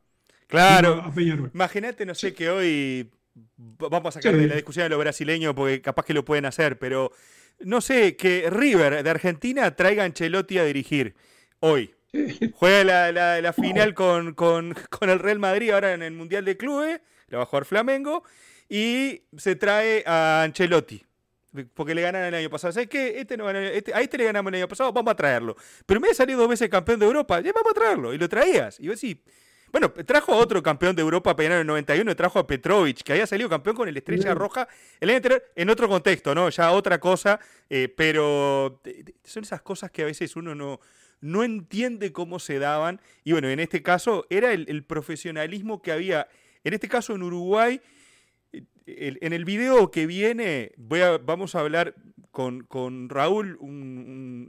Claro. Imagínate, no sé, que hoy vamos a sacar de la discusión de lo brasileño porque capaz que lo pueden hacer, pero no sé, que River de Argentina traiga a Ancelotti a dirigir hoy. Juega la, final con, con, el Real Madrid ahora en el Mundial de Clubes, lo va a jugar Flamengo, y se trae a Ancelotti. Porque le ganaron el año pasado. ¿Sabes qué? Este no este, a este le ganamos el año pasado, vamos a traerlo. Pero me ha salido dos veces campeón de Europa, ya vamos a traerlo. Y lo traías. Y vos decís, bueno, trajo a otro campeón de Europa en el 91, trajo a Petrovic, que había salido campeón con el Estrella Roja el año anterior, en otro contexto, ¿no? Ya otra cosa, eh, pero son esas cosas que a veces uno no, no entiende cómo se daban. Y bueno, en este caso era el, profesionalismo que había, en este caso en Uruguay. En el video que viene, voy a, vamos a hablar con, Raúl,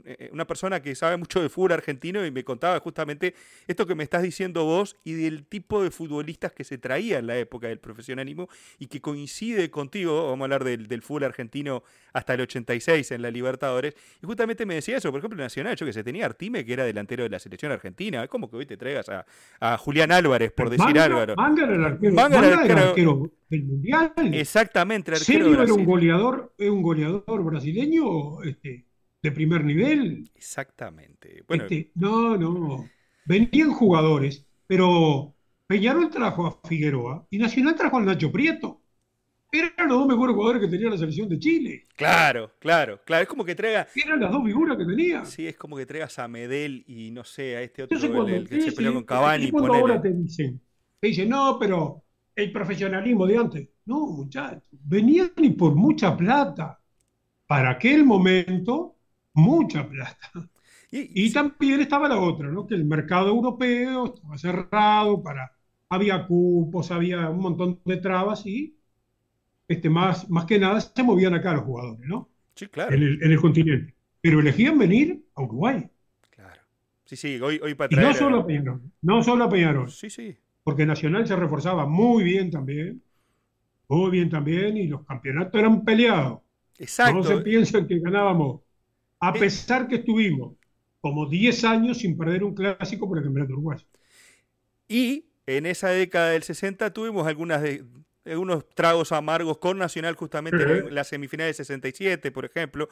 eh, una persona que sabe mucho de fútbol argentino y me contaba justamente esto que me estás diciendo vos y del tipo de futbolistas que se traía en la época del profesionalismo y que coincide contigo, vamos a hablar del, fútbol argentino hasta el 86 en la Libertadores, y justamente me decía eso, por ejemplo, Nacional, yo que se tenía Artime, que era delantero de la selección argentina, es como que hoy te traigas a, Julián Álvarez, por decir Álvaro. Manga era el arquero. Manga era el arquero del Mundial. Exactamente, el arquero era un goleador, un goleador brasileño este, de primer nivel. Exactamente. Este, no, no. Venían jugadores, pero Peñarol trajo a Figueroa y Nacional trajo al Nacho Prieto. Eran los dos mejores jugadores que tenía la selección de Chile. Claro, claro, claro. Es como que traiga. Eran las dos figuras que tenía. Sí, es como que traigas a Medel y no sé, a este otro el, que se peleó con Cavani. cuando ahora te dicen, te dicen, no, pero el profesionalismo de antes. No, muchachos, venían y por mucha plata. Para aquel momento, mucha plata. Y, también estaba la otra, ¿no? Que el mercado europeo estaba cerrado, para, había cupos, había un montón de trabas y este, más, más que nada se movían acá los jugadores, ¿no? Sí, claro. En el, continente. Pero elegían venir a Uruguay. Claro. Sí, sí, hoy, hoy para traer... no solo a Peñarol, no solo a Peñarol. Sí, sí porque Nacional se reforzaba muy bien también, muy bien también, y los campeonatos eran peleados. Exacto. No se piensan que ganábamos, a eh. pesar que estuvimos como 10 años sin perder un clásico por el campeonato uruguayo. Y en esa década del 60 tuvimos algunas de, tragos amargos con Nacional justamente en la semifinal del 67, por ejemplo,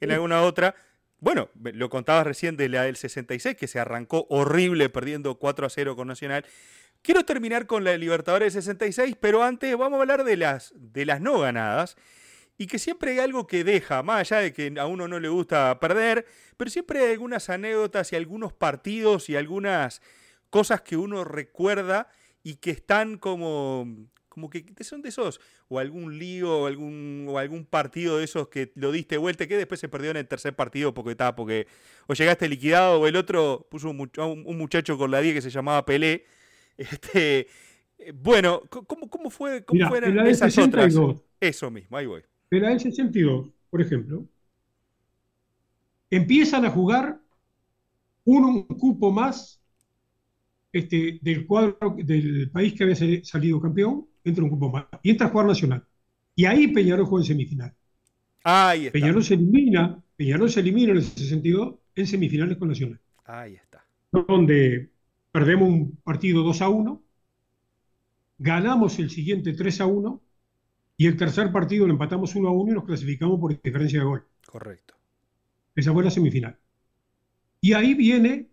en alguna otra. Bueno, lo contabas recién de la del 66, que se arrancó horrible perdiendo 4 a 0 con Nacional. Quiero terminar con la Libertadores 66, pero antes vamos a hablar de las, de las no ganadas. Y que siempre hay algo que deja, más allá de que a uno no le gusta perder, pero siempre hay algunas anécdotas y algunos partidos y algunas cosas que uno recuerda y que están como, como que son de esos, o algún lío, o algún, o algún partido de esos que lo diste vuelta, que después se perdió en el tercer partido porque estaba, porque o llegaste liquidado, o el otro puso un, un muchacho con la 10 que se llamaba Pelé, este, bueno, ¿cómo, cómo fue cómo fueron esas otras? Eso mismo, ahí voy. En la del 62, por ejemplo, empiezan a jugar un, cupo más este, del cuadro del país que había salido campeón, entra un cupo más y entra a jugar Nacional. Y ahí Peñarol juega en semifinal. Ahí está. Peñarol se elimina, Peñarol se elimina en el 62 en semifinales con Nacional. Ahí está. Donde perdemos un partido 2 a 1, ganamos el siguiente 3 a 1 y el tercer partido lo empatamos 1 a 1 y nos clasificamos por diferencia de gol. Correcto. Esa fue la semifinal. Y ahí viene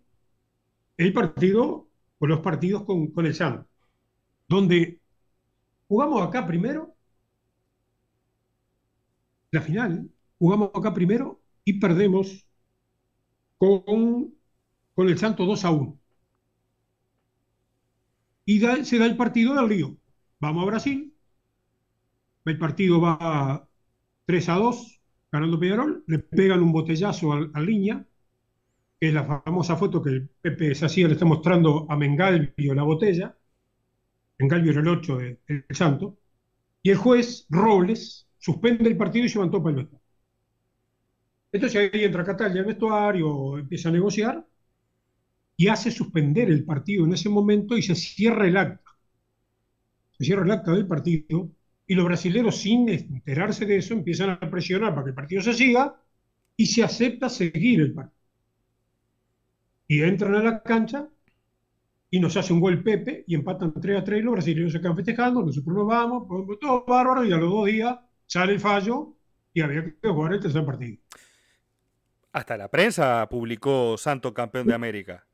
el partido, o los partidos con, con el SAM, donde jugamos acá primero, la final, jugamos acá primero y perdemos con, con el Santo 2 a 1 y se da el partido del Río. Vamos a Brasil, el partido va 3 a 2, ganando Peñarol, le pegan un botellazo a, Liña, que es la famosa foto que el Pepe hacía, le está mostrando a Mengalvio la botella. Mengalvio era el 8 del Santo. Y el juez, Robles, suspende el partido y se levantó vestuario. Entonces ahí entra Catalia al vestuario, empieza a negociar y hace suspender el partido en ese momento y se cierra el acta. Se cierra el acta del partido y los brasileños, sin enterarse de eso, empiezan a presionar para que el partido se siga y se acepta seguir el partido. Y entran a la cancha y nos hace un gol Pepe y empatan 3 a 3 los brasileños se quedan festejando, nosotros nos vamos, todo bárbaro y a los dos días sale el fallo y había que jugar el tercer partido. Hasta la prensa publicó Santo campeón de América.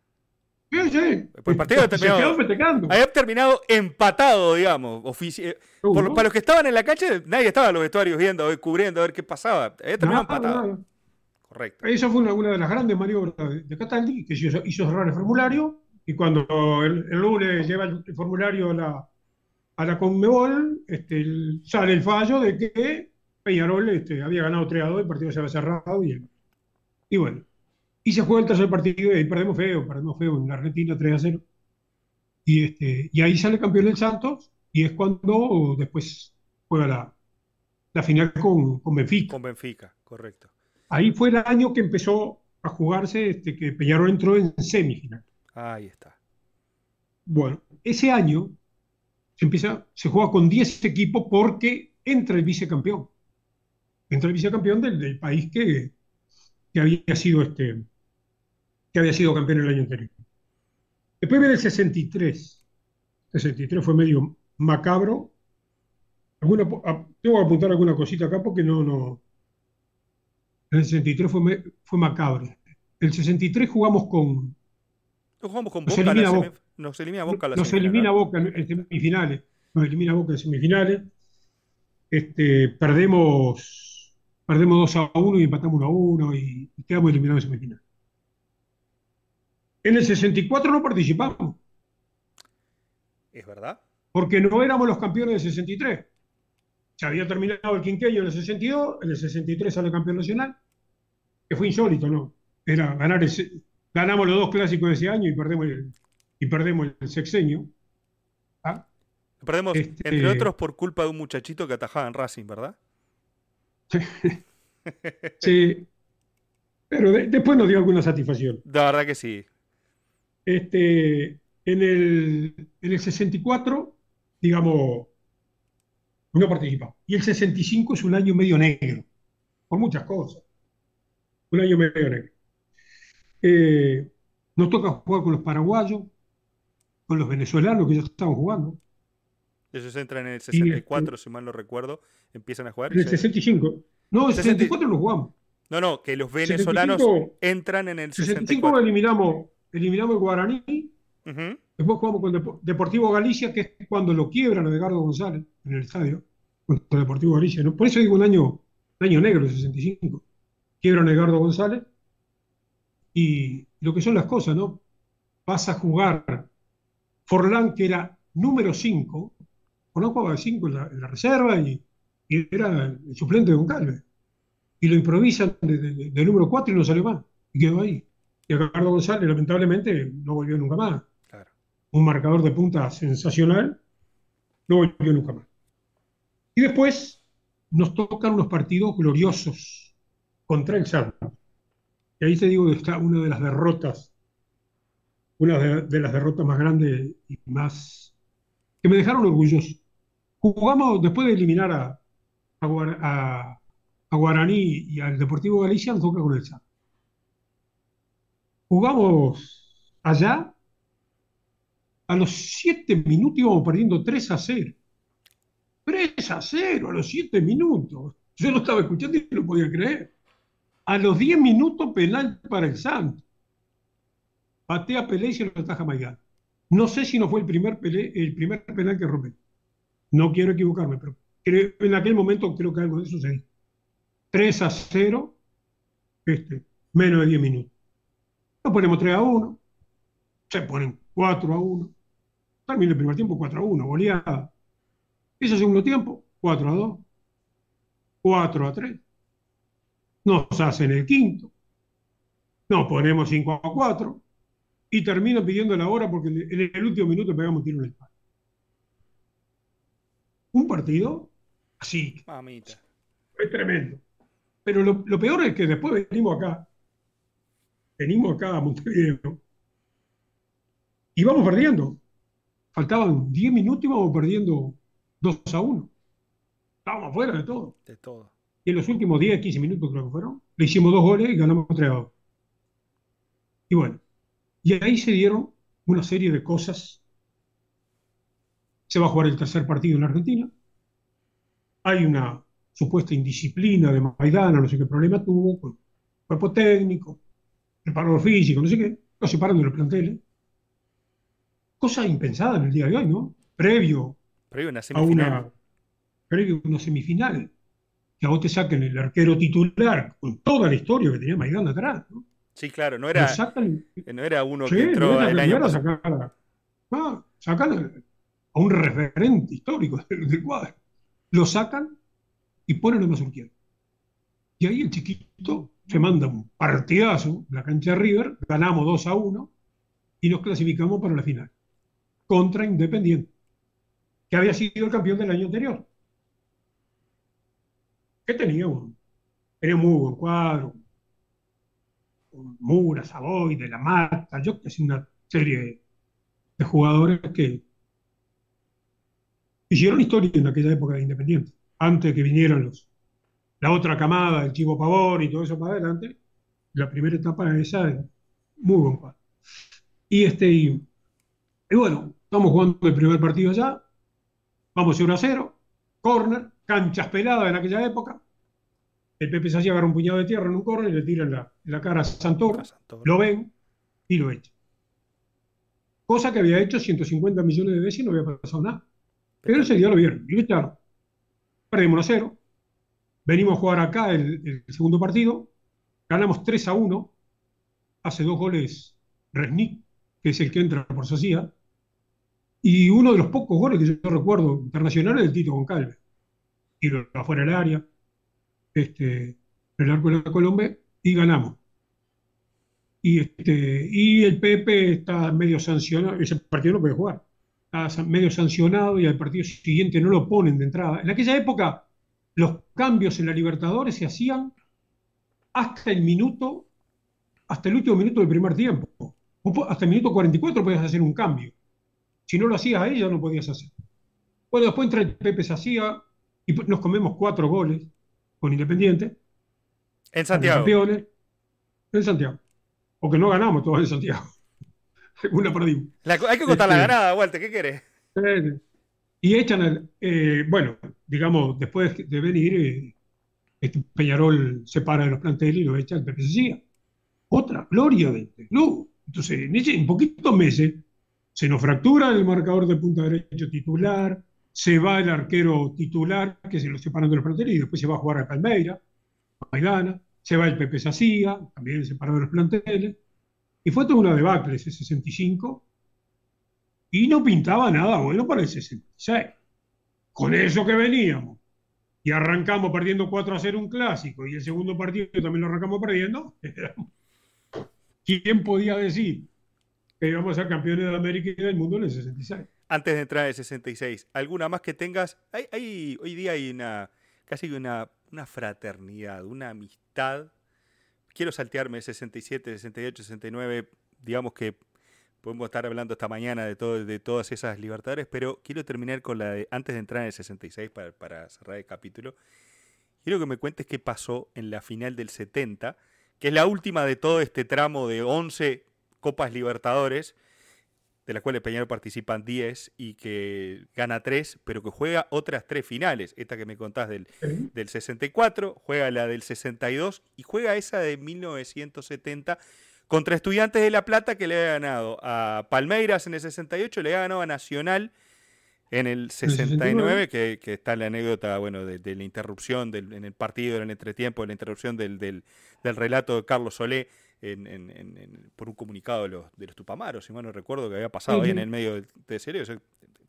Sí, sí. Pues el partido terminado, había terminado empatado, digamos. Eh, para los que estaban en la cancha, nadie estaba en los vestuarios viendo, cubriendo, a ver qué pasaba. Había terminado empatado. Correcto. Esa fue una, de las grandes maniobras de Cataldi, que hizo, hizo cerrar el formulario y cuando el, lunes lleva el, formulario a la, a la Conmebol, este, sale el fallo de que Peñarol este, había ganado 3 a 2, el partido se había cerrado y, y bueno. Y se juega el tercer partido y perdemos feo, perdemos feo en la Argentina 3 a 0. Y, este, y ahí sale campeón el Santos y es cuando después juega la, la final con, con Benfica. Con Benfica, correcto. Ahí fue el año que empezó a jugarse, este, que Peñarol entró en semifinal. Ahí está. Bueno, ese año se empieza, se juega con 10 equipos porque entra el vicecampeón. Entra el vicecampeón del, país que, que, había sido este, que había sido campeón el año anterior. Después viene el 63. El 63 fue medio macabro. Alguna, tengo que apuntar alguna cosita acá porque no, no. El 63 fue, fue macabro. El 63 jugamos con, nos jugamos con Boca. Nos elimina Boca, nos elimina Boca, nos elimina Boca en semifinales. Nos elimina Boca en semifinales. Este, perdemos, perdemos 2 a 1 y empatamos 1 a 1 y, quedamos eliminados en semifinales. En el 64 no participamos. ¿Es verdad? Porque no éramos los campeones del 63. Se había terminado el quinqueño en el 62, en el 63 sale campeón nacional, que fue insólito, ¿no? Era ganar el, ganamos los dos clásicos de ese año y perdemos el, y perdemos el sexenio. ¿Ah? Perdemos, este, entre otros, por culpa de un muchachito que atajaba en Racing, ¿verdad? sí. (laughs) Pero después nos dio alguna satisfacción. La verdad que sí. Este, en, el, en el 64, digamos, no participamos. Y el 65 es un año medio negro, por muchas cosas. Un año medio negro. Eh, nos toca jugar con los paraguayos, con los venezolanos que ya estaban jugando. Ellos entran en el 64, este, si mal no recuerdo, empiezan a jugar. En el 65. No, en el 64 lo jugamos. No, no, que los venezolanos entran en el 64. 65 eliminamos, eliminamos el Guaraní. Después jugamos con Deportivo Galicia, que es cuando lo quiebran a Edgardo González en el estadio. Con Deportivo Galicia. ¿no? Por eso digo un año, un año negro, el 65. Quiebran a Edgardo González y lo que son las cosas, ¿no? Vas a jugar Forlán, que era número 5, Forlán jugaba de 5 en, la, reserva y, era el suplente de Goncalves. Y lo improvisan de, número 4 y no salió más. Y quedó ahí. Y a Ricardo González, lamentablemente, no volvió nunca más. Un marcador de punta sensacional, no volvió nunca más. Y después nos tocan unos partidos gloriosos contra el Santos. Y ahí te digo que está una de las derrotas, una de, las derrotas más grandes y más que me dejaron orgulloso. Jugamos, después de eliminar a, a, Guaraní y al Deportivo Galicia, nos toca con el SAT. Jugamos allá, a los siete minutos íbamos perdiendo 3 a 0. 3 a 0 a los siete minutos. Yo lo estaba escuchando y no podía creer. A los 10 minutos, penal para el Santos. Patea Pelé y se lo ataja Maigán. No sé si no fue el primer, el primer penal que rompe. No quiero equivocarme, pero en aquel momento creo que algo de eso se 3 a 0, este, menos de 10 minutos. Nos ponemos 3 a 1, se ponen 4 a 1. Termina el primer tiempo 4 a 1, goleada. Ese segundo tiempo, 4 a 2, 4 a 3 nos hacen el quinto, nos ponemos 5 a 4 y termino pidiendo la hora porque en el último minuto pegamos un tiro en el palo. Un partido así. Mamita. Es tremendo. Pero lo, peor es que después venimos acá, venimos acá a Montevideo y vamos perdiendo. Faltaban 10 minutos y vamos perdiendo 2 a 1. Estábamos afuera de todo. De todo. Y en los últimos 10, 15 minutos creo que fueron, le hicimos dos goles y ganamos 3 a 2. Y bueno, y ahí se dieron una serie de cosas. Se va a jugar el tercer partido en Argentina. Hay una supuesta indisciplina de Maidana, no sé qué problema tuvo, con cuerpo técnico, preparador físico, no sé qué, lo separan de los planteles. Cosa impensada en el día de hoy, ¿no? Previo, previo a una previo a una semifinal. Que a vos te saquen el arquero titular con toda la historia que tenía Maidana atrás, ¿no? Sí, claro, no era, no era uno que entró no el año sacar, ah, sacan a un referente histórico (laughs) del, cuadro. Lo sacan y ponen a Mazurquiano. Y ahí el chiquito se manda un partidazo la cancha de River, ganamos 2 a 1 y nos clasificamos para la final contra Independiente, que había sido el campeón del año anterior. Que tenía un, tenía muy buen cuadro, Mura, Savoy, De la Mata, yo que es una serie de jugadores que hicieron historia en aquella época de Independiente, antes de que vinieran los, la otra camada, el Chivo Pavón y todo eso para adelante, la primera etapa esa es muy buen cuadro. Y este, y, bueno, estamos jugando el primer partido allá, vamos 0 a 0, corner, canchas peladas en aquella época, el Pepe Sassi agarra un puñado de tierra en un corner y le tira en la, cara a Santoro, lo ven y lo echa. Cosa que había hecho 150 millones de veces y no había pasado nada. Pero ese día lo vieron y lo echaron. Perdimos a 0. Venimos a jugar acá el, segundo partido. Ganamos 3 a 1. Hace dos goles Resnick, que es el que entra por Sacía. Y uno de los pocos goles que yo recuerdo internacionales del Tito Goncalves. Y lo afuera del área este, el arco de la Colombia y ganamos. Y, este, y el Pepe está medio sancionado, ese partido no puede jugar, está medio sancionado y al partido siguiente no lo ponen de entrada. En aquella época los cambios en la Libertadores se hacían hasta el minuto, hasta el último minuto del primer tiempo. Hasta el minuto 44 podías hacer un cambio. Si no lo hacías ahí, ya no podías hacer. Bueno, después entra el Pepe se hacía y nos comemos cuatro goles con Independiente. En Santiago. en Santiago. O que no ganamos todos en Santiago. (laughs) Una perdimos. hay que contar la este, ganada, Walter, ¿qué querés? Y echan, el, eh, bueno, digamos, después de venir, eh, este Peñarol se para de los planteles y lo echa el PPC. Otra gloria del club. Entonces, en, ese, en poquitos meses se nos fractura el marcador de punta derecho titular, se va el arquero titular, que se lo separan de los planteles, y después se va a jugar a Palmeira, a Maidana, se va el Pepe Sacía, también separado de los planteles, y fue toda una debacle ese 65, y no pintaba nada bueno para el 66. Con eso que veníamos, y arrancamos perdiendo 4 a 0 un clásico, y el segundo partido también lo arrancamos perdiendo, (laughs) ¿quién podía decir que íbamos a ser campeones de América y del mundo en el 66? antes de entrar en el 66, ¿alguna más que tengas? Hay, hoy día hay una casi una, una fraternidad, una amistad. Quiero saltearme el 67, 68, 69, digamos que podemos estar hablando esta mañana de, todo, de todas esas libertades, pero quiero terminar con la de, antes de entrar en el 66 para, para cerrar el capítulo, quiero que me cuentes qué pasó en la final del 70, que es la última de todo este tramo de 11 Copas Libertadores, de las cuales Peñarol participan 10 y que gana 3, pero que juega otras 3 finales. Esta que me contás del, del 64, juega la del 62 y juega esa de 1970 contra Estudiantes de La Plata que le ha ganado a Palmeiras en el 68, le ha ganado a Nacional en el 69, que, que, está la anécdota bueno, de, la interrupción en el partido, en el entretiempo, de la interrupción del, del, del relato de Carlos Solé por un comunicado de los, de los Tupamaros, si mal no recuerdo, que había pasado ahí en el medio de, de serio.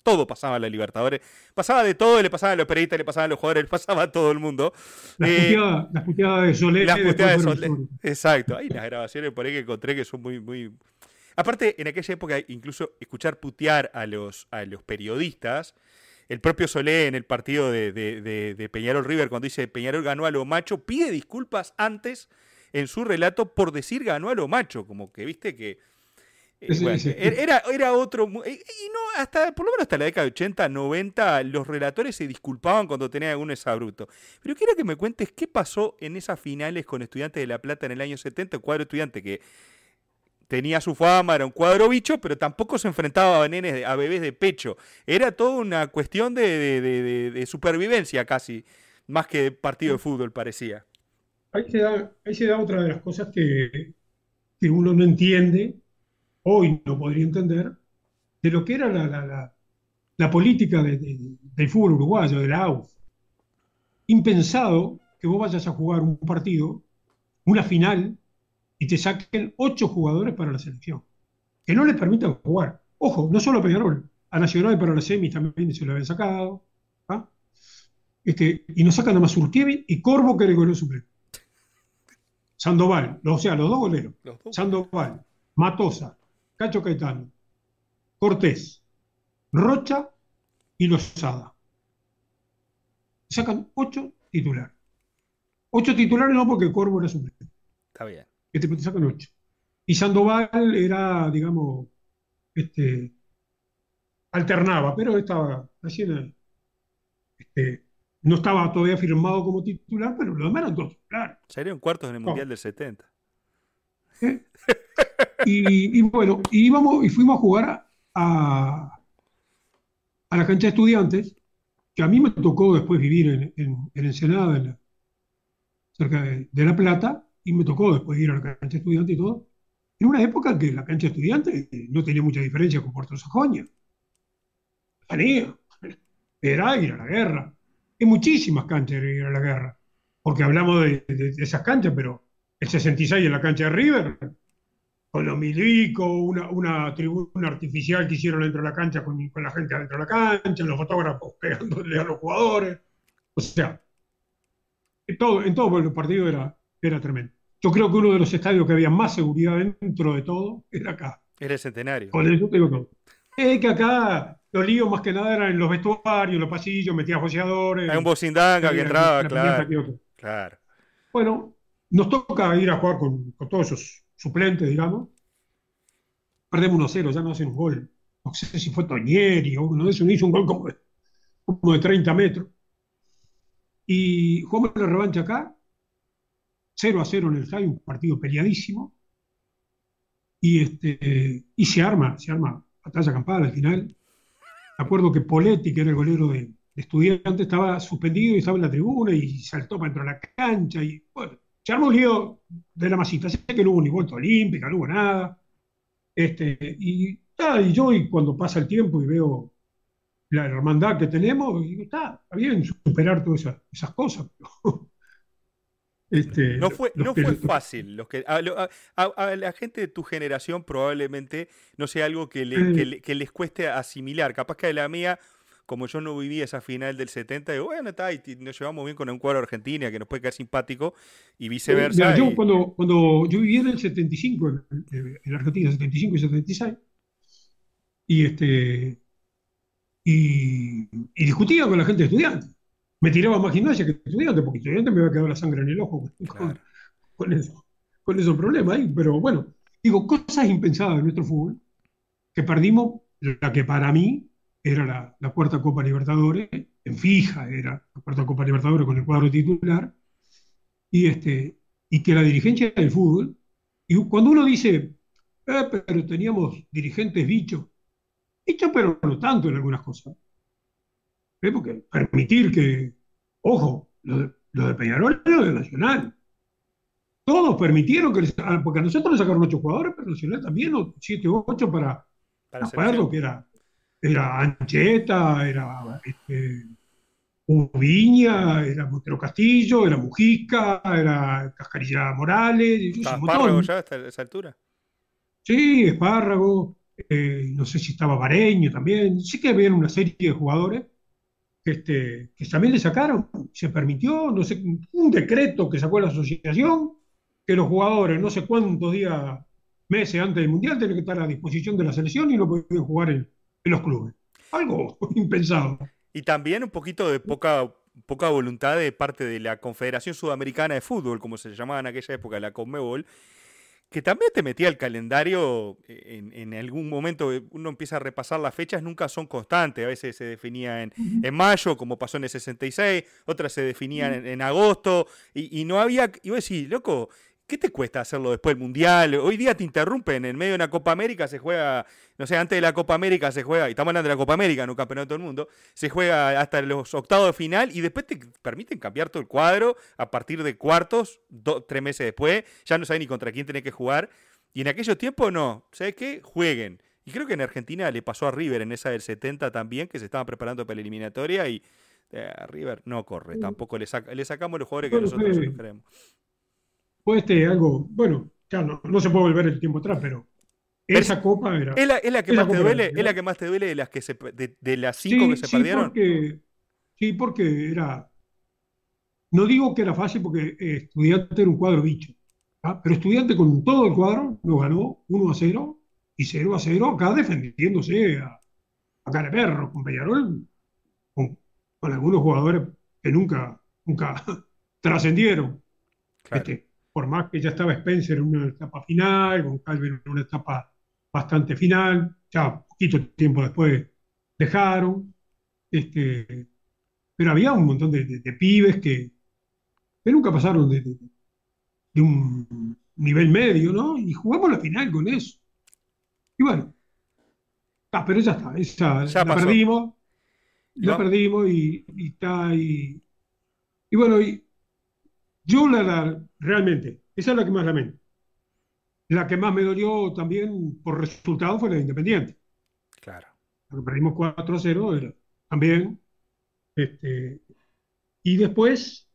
todo pasaba en la Libertadores. Pasaba de todo, le pasaba a los periodistas, le pasaba a los jugadores, le pasaba a todo el mundo. Las eh, puteadas de Solé. Las puteadas de Solé. Exacto. Hay las grabaciones por ahí que encontré que son muy, muy. Aparte, en aquella época, incluso escuchar putear a los, a los periodistas. El propio Solé en el partido de, de, de Peñarol River, cuando dice Peñarol ganó a lo macho, pide disculpas antes en su relato por decir ganó a lo macho, como que viste que... Eh, era, era otro... Y, no, hasta, por lo menos hasta la década de 80, 90, los relatores se disculpaban cuando tenían algún exabruto. Pero quiero que me cuentes qué pasó en esas finales con Estudiantes de La Plata en el año 70, el cuadro estudiante que tenía su fama, era un cuadro bicho, pero tampoco se enfrentaba a nenes, a bebés de pecho. Era toda una cuestión de, supervivencia casi, más que partido de fútbol parecía. Ahí se da, otra de las cosas que, uno no entiende, hoy no podría entender, de lo que era la, política del fútbol uruguayo, de la AUF. Impensado que vos vayas a jugar un partido, una final, y te saquen ocho jugadores para la selección. Que no les permitan jugar. Ojo, no solo a Peñarol, a Nacional para las semis también se lo habían sacado. ¿ah? Este, y nos sacan a Mazurkiewicz y Corvo que le suplente. Sandoval, o sea, los dos goleros. Sandoval, Matosa, Cacho Caetano, Cortés, Rocha y Lozada. Sacan ocho titulares. Ocho titulares no porque Corvo era suplente. Está bien. Este te sacan ocho. Y Sandoval era, digamos, este, alternaba, pero estaba recién, este, no estaba todavía firmado como titular, pero lo demás eran todos titulares. Sería un cuartos en el Mundial del 70. ¿Eh? Y, bueno, y, íbamos, y fuimos a jugar a, a, la cancha de estudiantes, que a mí me tocó después vivir en, en, Ensenada, cerca de, La Plata, y me tocó después ir a la cancha de estudiantes y todo. En una época en que la cancha de estudiantes no tenía mucha diferencia con Puerto Sajonia. Tenía. Era ir a la guerra. Muchísimas canchas de ir a la guerra. Porque hablamos de, esas canchas, pero el 66 en la cancha de River, con los milicos, una, una tribuna artificial que hicieron dentro de la cancha con, la gente dentro de la cancha, los fotógrafos (laughs) pegándole a los jugadores. O sea, en todo, en todo el partido era, era tremendo. Yo creo que uno de los estadios que había más seguridad dentro de todo era acá. Era el centenario. Con eso te digo todo. Es que acá los líos más que nada eran en los vestuarios, en los pasillos, metían joseadores. Hay un bocindanga que entraba, claro. claro. Bueno, nos toca ir a jugar con, con todos esos suplentes, digamos. Perdemos 1-0, ya no hacen un gol. No sé si fue Toñeri o uno de esos, hizo un gol como de, como de 30 metros. Y jugamos la revancha acá 0 a 0 en el estadio, un partido peleadísimo. Y, este, y se arma, se arma batalla campal al final. Me acuerdo que Poletti, que era el golero de, estudiantes, estaba suspendido y estaba en la tribuna y saltó para entrar a la cancha. Y bueno, se armó un lío de la masita. Sé que no hubo ni vuelta olímpica, no hubo nada. Este, y, y yo, y cuando pasa el tiempo y veo la hermandad que tenemos, digo, está, bien superar todas esas, cosas. Este, no fue, no fue fácil. Los que, a, la gente de tu generación probablemente no sea algo que, les cueste asimilar. Capaz que a la mía, como yo no viví esa final del 70, digo, bueno, está, y nos llevamos bien con un cuadro Argentina que nos puede quedar simpático y viceversa. yo cuando, cuando yo vivía en el 75, en, en Argentina, 75 y 76, y, este, y, y discutía con la gente de estudiantes me tiraba más gimnasia que estudiante, porque estudiante me iba a quedar la sangre en el ojo con, eso, con esos problemas ahí. Pero bueno, digo, cosas impensadas en nuestro fútbol, que perdimos la que para mí era la, cuarta Copa Libertadores, en fija era la cuarta Copa Libertadores con el cuadro titular, y, este, y que la dirigencia del fútbol, y cuando uno dice, eh, pero teníamos dirigentes bichos, bichos pero no tanto en algunas cosas, porque permitir que, ojo, lo de, Peñarol y lo de Nacional. Todos permitieron que, ah, porque a nosotros nos sacaron ocho jugadores, pero Nacional también, siete o ocho para, para que era, era Ancheta, era este, Ubiña, era Montero Castillo, era Mujica, era Cascarilla Morales. ¿Espárrago ya a esa altura? Sí, Espárrago, eh, no sé si estaba Bareño también. Sí que había una serie de jugadores este, que también le sacaron, se permitió, no sé, un decreto que sacó la asociación, que los jugadores no sé cuántos días, meses antes del Mundial, tienen que estar a disposición de la selección y no pueden jugar en, los clubes. Algo (laughs) impensado. Y también un poquito de poca, poca voluntad de parte de la Confederación Sudamericana de Fútbol, como se llamaba en aquella época, la Conmebol, que también te metía el calendario eh, en, algún momento, eh, uno empieza a repasar las fechas, nunca son constantes, a veces se definía en, mayo, como pasó en el 66, otras se definían en, agosto, y, no había, iba a decir, loco, ¿qué te cuesta hacerlo después del Mundial? Hoy día te interrumpen, en medio de una Copa América se juega, no sé, antes de la Copa América se juega, y estamos hablando de la Copa América, no campeonato del mundo, se juega hasta los octavos de final y después te permiten cambiar todo el cuadro a partir de cuartos, tres meses después, ya no sabes ni contra quién tenés que jugar. Y en aquellos tiempos no, ¿sabes qué? Jueguen. Y creo que en Argentina le pasó a River en esa del 70 también, que se estaban preparando para la eliminatoria y eh, River no corre, tampoco le, le sacamos los jugadores que nosotros queremos. Puede este algo, bueno, claro, no, se puede volver el tiempo atrás, pero esa copa era. ¿Es la, que más te duele? ¿Es la que más te duele de las que se, de, las cinco que se sí, perdieron? Porque, sí, porque era. No digo que era fácil porque eh, estudiante era un cuadro bicho. ¿ah? Pero estudiante con todo el cuadro nos ganó 1 a 0 y 0 a 0 acá defendiéndose a, a cara perro con Peñarol, con, algunos jugadores que nunca, nunca (laughs) trascendieron. Este, por más que ya estaba Spencer en una etapa final, con Calvin en una etapa bastante final, ya poquito tiempo después dejaron, este, pero había un montón de, pibes que, que, nunca pasaron de, de, un nivel medio, ¿no? Y jugamos la final con eso. Y bueno, ah, pero ya está, esa, la perdimos, la perdimos y, está ahí. Y bueno, y yo la, realmente, esa es la que más lamento. La que más me dolió también por resultado fue la de Independiente. Claro. Porque perdimos 4 a 0, también. Este, y después,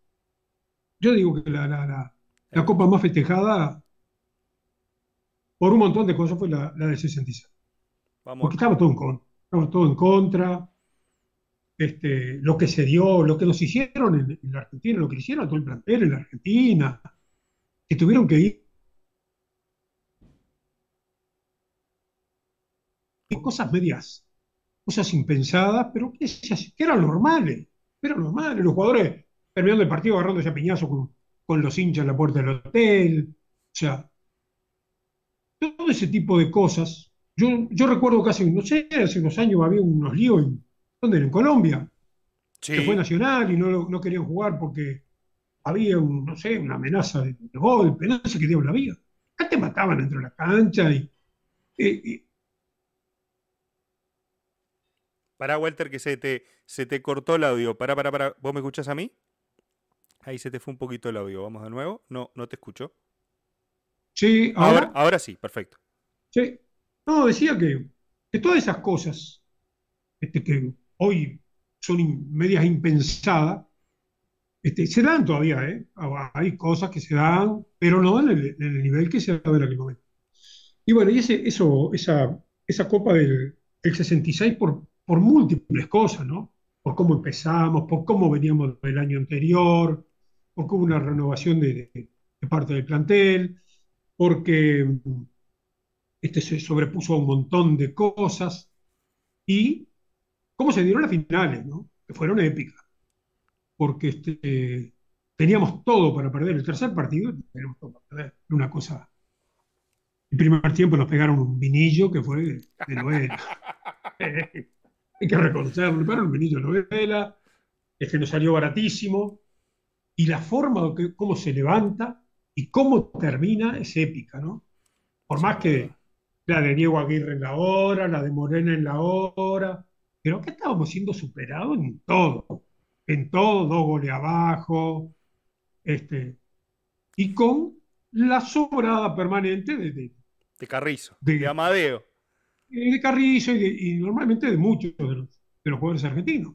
yo digo que la, la, la, copa más festejada por un montón de cosas fue la, del 66. Vamos. Porque estaba todo en contra. Estaba todo en contra este, lo que se dio, lo que nos hicieron en, la Argentina, lo que hicieron a todo el plantel en la Argentina, que tuvieron que ir. Cosas medias, cosas impensadas, pero que, eran normales, eran normales. Los jugadores terminando el partido agarrándose a piñazo con, con los hinchas en la puerta del hotel. O sea, todo ese tipo de cosas. Yo, yo recuerdo que hace, no sé, hace unos años había unos líos en, ¿Dónde? En Colombia. Que fue nacional y no, no querían jugar porque había, un, no sé, una amenaza de, golpe, no sé qué diablo había. Acá te mataban dentro de la cancha y, Para Walter, que se te, se te cortó el audio. Para, para, para. ¿Vos me escuchás a mí? Ahí se te fue un poquito el audio. Vamos de nuevo. No, no te escucho. Sí, ahora. Ahora, sí, perfecto. Sí. No, decía que, que todas esas cosas este, que hoy son medias impensadas, este, se dan todavía, ¿eh? Hay cosas que se dan, pero no en el, nivel que se daba en aquel momento. Y bueno, y ese, eso, esa, esa copa del, 66 por, por múltiples cosas, ¿no? Por cómo empezamos, por cómo veníamos del año anterior, porque hubo una renovación de, de parte del plantel, porque este se sobrepuso a un montón de cosas y cómo se dieron las finales, ¿no? que fueron épicas, porque este, teníamos todo para perder el tercer partido, teníamos todo para perder, una cosa. El primer tiempo nos pegaron un vinillo que fue de novela. (laughs) Hay que reconocerlo, pero un vinillo de novela, este nos salió baratísimo, y la forma de cómo se levanta y cómo termina es épica, ¿no? Por más que la de Diego Aguirre en la hora, la de Morena en la hora, creo que estábamos siendo superados en todo, en todo, dos goles abajo, este, y con la sobrada permanente de, de, Carrizo, de, Amadeo. De Carrizo y, normalmente de muchos de los, de los jugadores argentinos.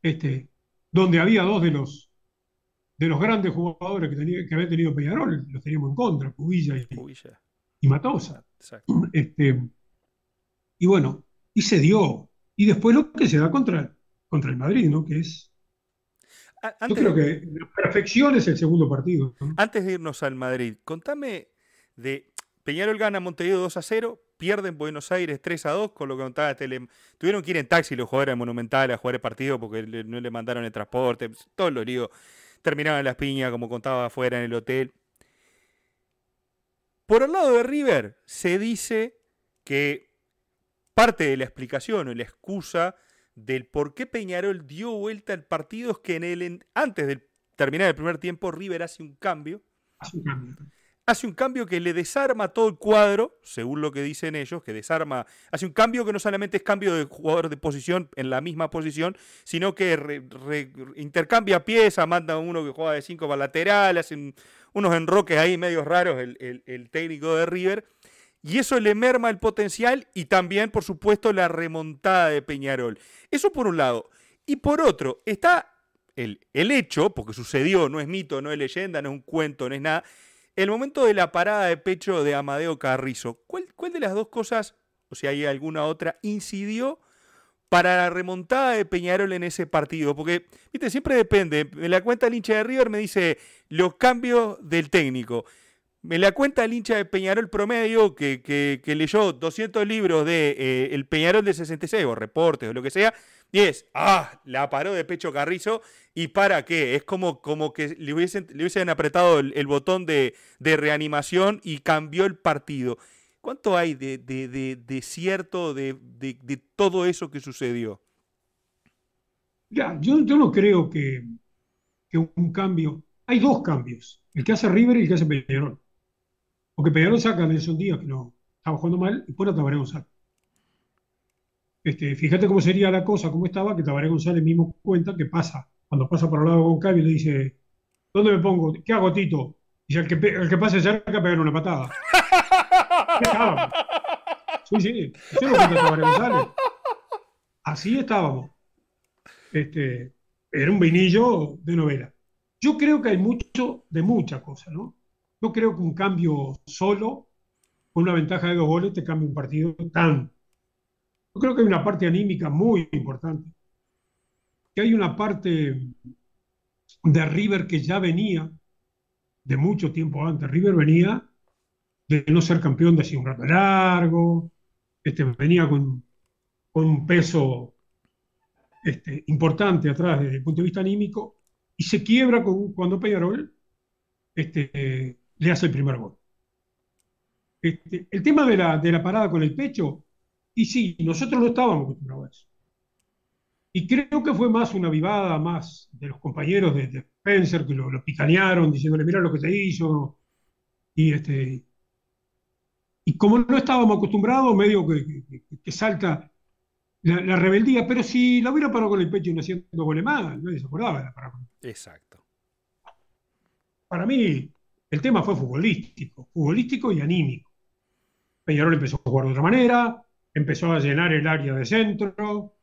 Este, donde había dos de los de los grandes jugadores que, tenía, que había tenido Peñarol, los teníamos en contra, Cubilla y, y Matosa. (clears throat) Este, y bueno, y se dio, y después lo que se da contra, contra el Madrid, ¿no? Que es. Yo creo que la perfección es el segundo partido. Antes de irnos al Madrid, contame de. Peñarol gana Montevideo 2 a 0, pierden Buenos Aires 3 a 2, con lo que contaba Tele. Tuvieron que ir en taxi los jugadores de Monumental a jugar el partido porque no le mandaron el transporte, todos los líos. Terminaban las piñas, como contaba afuera en el hotel. Por el lado de River, se dice que parte de la explicación o la excusa del por qué Peñarol dio vuelta al partido es que en el, antes de terminar el primer tiempo River hace un cambio. hace un cambio que le desarma todo el cuadro, según lo que dicen ellos, que desarma, hace un cambio que no solamente es cambio de jugador de posición en la misma posición, sino que intercambia piezas, manda uno que juega de cinco para lateral, hacen unos enroques ahí medios raros el, el técnico de River, y eso le merma el potencial y también, por supuesto, la remontada de Peñarol. Eso por un lado. Y por otro, está el, el hecho, porque sucedió, no es mito, no es leyenda, no es un cuento, no es nada, el momento de la parada de pecho de Amadeo Carrizo, ¿cuál, de las dos cosas, o si hay alguna otra, incidió para la remontada de Peñarol en ese partido? Porque, viste, siempre depende. Me la cuenta el hincha de River, me dice los cambios del técnico. Me la cuenta el hincha de Peñarol promedio que, leyó 200 libros de eh, El Peñarol de 66 o reportes o lo que sea, y es, ah, la paró de pecho Carrizo. ¿Y para qué? Es como, como que le hubiesen, le hubiesen apretado el, botón de, reanimación y cambió el partido. ¿Cuánto hay de, de, cierto de, todo eso que sucedió? Ya, yo, yo no creo que, que, un cambio. Hay dos cambios: el que hace River y el que hace Peñarol. Porque Peñarol saca a Nelson Díaz, que no estaba jugando mal, y pone a Tabaré González. Este, fíjate cómo sería la cosa, cómo estaba, que Tabaré González mismo cuenta que pasa, cuando pasa por el lado de Goncalves le dice, ¿dónde me pongo? ¿Qué hago, Tito? Y el que, el que pase cerca pegar una patada. (laughs) ¿Qué estábamos? Sí, sí, Tabaré González. Así estábamos. Este, era un vinillo de novela. Yo creo que hay mucho de mucha cosa, ¿no? No creo que un cambio solo, con una ventaja de dos goles, te cambie un partido tan yo creo que hay una parte anímica muy importante, que hay una parte de River que ya venía de mucho tiempo antes. River venía de no ser campeón de así un rato largo, este, venía con, un peso este, importante atrás desde el punto de vista anímico y se quiebra con, cuando Peñarol este, le hace el primer gol. Este, el tema de la, de la parada con el pecho y sí, nosotros no estábamos acostumbrados a eso. Y creo que fue más una vivada más de los compañeros de, Spencer que lo, picanearon diciéndole, mira lo que te hizo. Y, este, y como no estábamos acostumbrados, medio que, salta la, rebeldía. Pero si la hubiera parado con el pecho y no haciendo goles más, nadie se acordaba de la parada. Exacto. Para mí, el tema fue futbolístico, futbolístico y anímico. Peñarol empezó a jugar de otra manera, empezó a llenar el área de centro,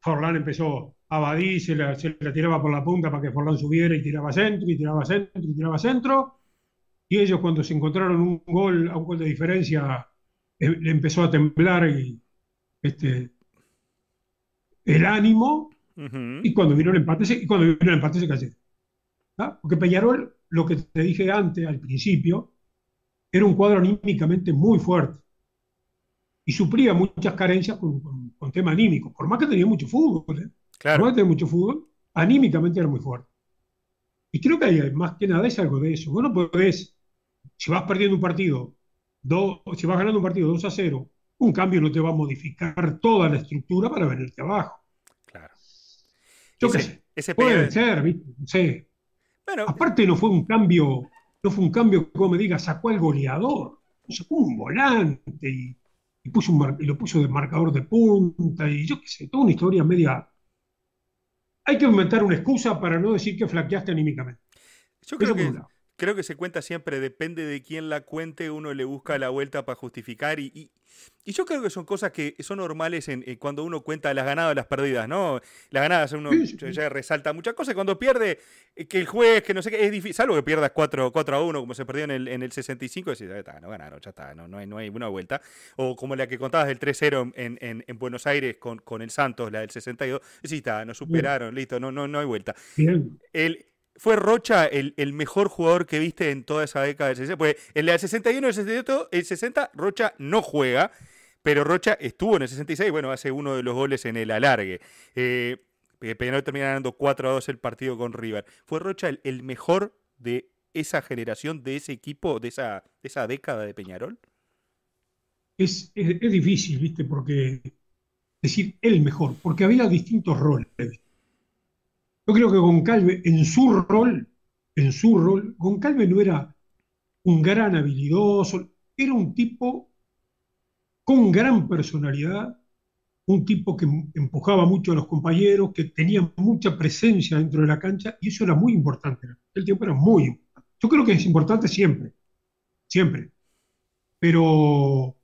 Forlán empezó a Badí, se la, tiraba por la punta para que Forlán subiera y tiraba centro, y tiraba centro, y tiraba centro, y ellos cuando se encontraron un gol, a un gol de diferencia, eh, le empezó a temblar y, este, el ánimo, y cuando vino el empate, se, y cuando vino el empate se cayó. ¿Ah? Porque Peñarol, lo que te dije antes, al principio, era un cuadro anímicamente muy fuerte y suplía muchas carencias con, con, tema anímico. Por más que tenía mucho fútbol, ¿eh? por más que tenía mucho fútbol, anímicamente era muy fuerte. Y creo que hay, más que nada es algo de eso. Bueno, podés, si vas perdiendo un partido, si vas ganando un partido 2 a 0, un cambio no te va a modificar toda la estructura para venirte abajo. Claro. Yo qué sé. Ese puede ser, ¿viste? No sé. Aparte no fue un cambio, no fue un cambio que, como me diga, sacó al goleador. Sacó un volante y y, puso un y lo puso de marcador de punta y yo qué sé, toda una historia media. Hay que inventar una excusa para no decir que flaqueaste anímicamente. Yo creo que, creo que se cuenta siempre, depende de quién la cuente, uno le busca la vuelta para justificar y, y yo creo que son cosas que son normales en, cuando uno cuenta las ganadas o las perdidas, ¿no? Las ganadas uno ya resalta muchas cosas. Cuando pierde, eh, que el juez, que no sé qué, es difícil, salvo que pierdas 4, 4 a 1, como se perdió en el, en el 65, decís, está, no ganaron, ya está, no, no, hay, no hay una vuelta. O como la que contabas del 3-0 en, en, en, Buenos Aires con, con el Santos, la del 62, decís, está, nos superaron, listo, no, no, no hay vuelta. El, ¿Fue Rocha el, mejor jugador que viste en toda esa década del 60? Pues en el 61 el 68, el 60, Rocha no juega, pero Rocha estuvo en el 66, bueno, hace uno de los goles en el alargue. Eh, Peñarol termina ganando 4 a 2 el partido con River. ¿Fue Rocha el, mejor de esa generación, de ese equipo, de esa, década de Peñarol? Es, es difícil, ¿viste? Porque decir el mejor, porque había distintos roles. Yo creo que Goncalve, en su rol, en su rol, Goncalve no era un gran habilidoso, era un tipo con gran personalidad, un tipo que empujaba mucho a los compañeros, que tenía mucha presencia dentro de la cancha, y eso era muy importante. El tiempo era muy importante. Yo creo que es importante siempre, siempre. Pero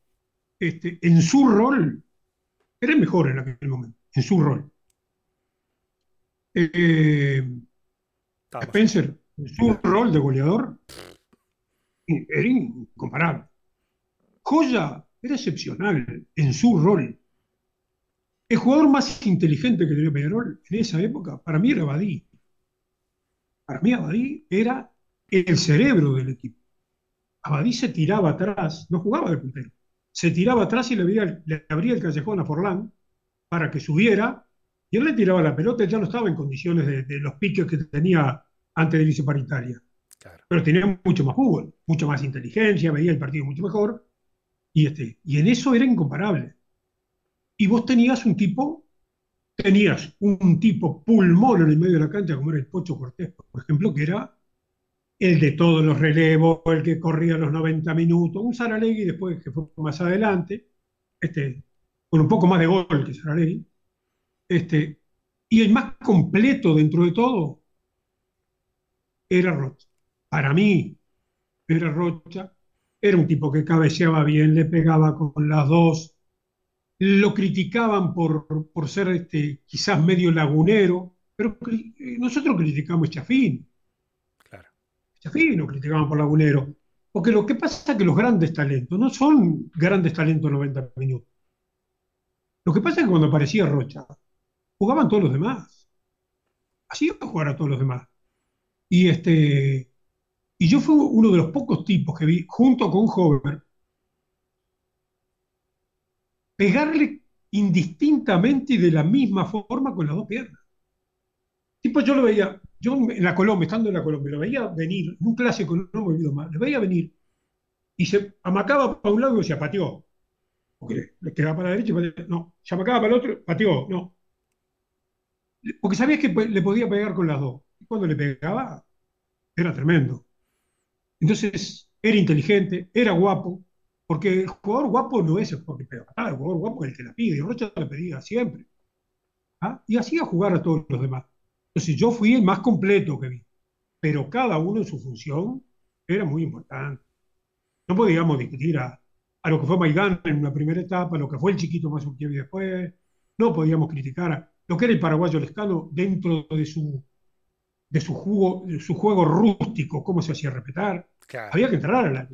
este, en su rol, era mejor en aquel momento, en su rol. Eh, Spencer, en su rol de goleador, era incomparable. Joya era excepcional en su rol. El jugador más inteligente que tenía Peñarol en esa época, para mí era Abadí. Para mí Abadí era el cerebro del equipo. Abadí se tiraba atrás, no jugaba de puntero, se tiraba atrás y le, abría el callejón a Forlán para que subiera, y él le tiraba la pelota, ya no estaba en condiciones de, los piques que tenía antes de irse para Italia. Pero tenía mucho más fútbol, mucha más inteligencia, veía el partido mucho mejor, y, este, y en eso era incomparable. Y vos tenías un tipo, tenías un tipo pulmón en el medio de la cancha, como era el Pocho Cortés, por ejemplo, que era el de todos los relevos, el que corría los 90 minutos, un Saralegui después que fue más adelante, este, con un poco más de gol que Saralegui, este, y el más completo dentro de todo era Rocha. Para mí, era Rocha, era un tipo que cabeceaba bien, le pegaba con las dos, lo criticaban por, por ser este, quizás medio lagunero, pero eh, nosotros criticamos a Chafín. Claro. Chafín lo criticaban por lagunero. Porque lo que pasa es que los grandes talentos no son grandes talentos 90 minutos. Lo que pasa es que cuando aparecía Rocha, jugaban todos los demás. Así iba a jugar a todos los demás. Y, este, y yo fui uno de los pocos tipos que vi, junto con Hover, pegarle indistintamente y de la misma forma con las dos piernas. Tipo, yo lo veía, yo en la Colombia, estando en la Colombia, lo veía venir, en un clásico, no me olvido más, lo veía venir y se amacaba para un lado y decía, pateó. Porque le quedaba para la derecha y pateó. No, se amacaba para el otro, pateó, no. Porque sabías que le podía pegar con las dos. Y cuando le pegaba, era tremendo. Entonces, era inteligente, era guapo, porque el jugador guapo no es el jugador que pega el jugador guapo es el que la pide, y Rocha la pedía siempre. ¿Ah? Y hacía jugar a todos los demás. Entonces yo fui el más completo que vi, pero cada uno en su función era muy importante. No podíamos discutir a, lo que fue Maidán en una primera etapa, a lo que fue el chiquito más después, no podíamos criticar a lo que era el paraguayo Lescano dentro de su, de su, jugo, de su juego rústico, cómo se hacía respetar. Había que entrar a la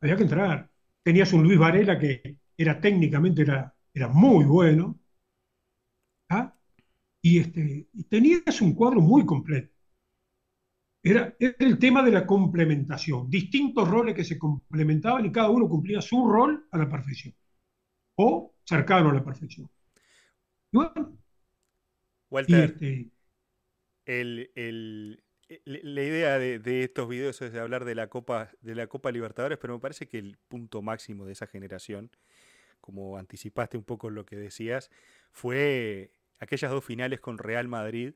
había que entrar. Tenías un Luis Varela que era técnicamente era, era muy bueno. ¿ah? Y, este, y tenías un cuadro muy completo. Era, era, el tema de la complementación, distintos roles que se complementaban y cada uno cumplía su rol a la perfección, o cercano a la perfección. Y bueno, Walter, este, el, eh, la idea de, estos videos es de hablar de la Copa, de la Copa Libertadores, pero me parece que el punto máximo de esa generación, como anticipaste un poco lo que decías, fue aquellas dos finales con Real Madrid,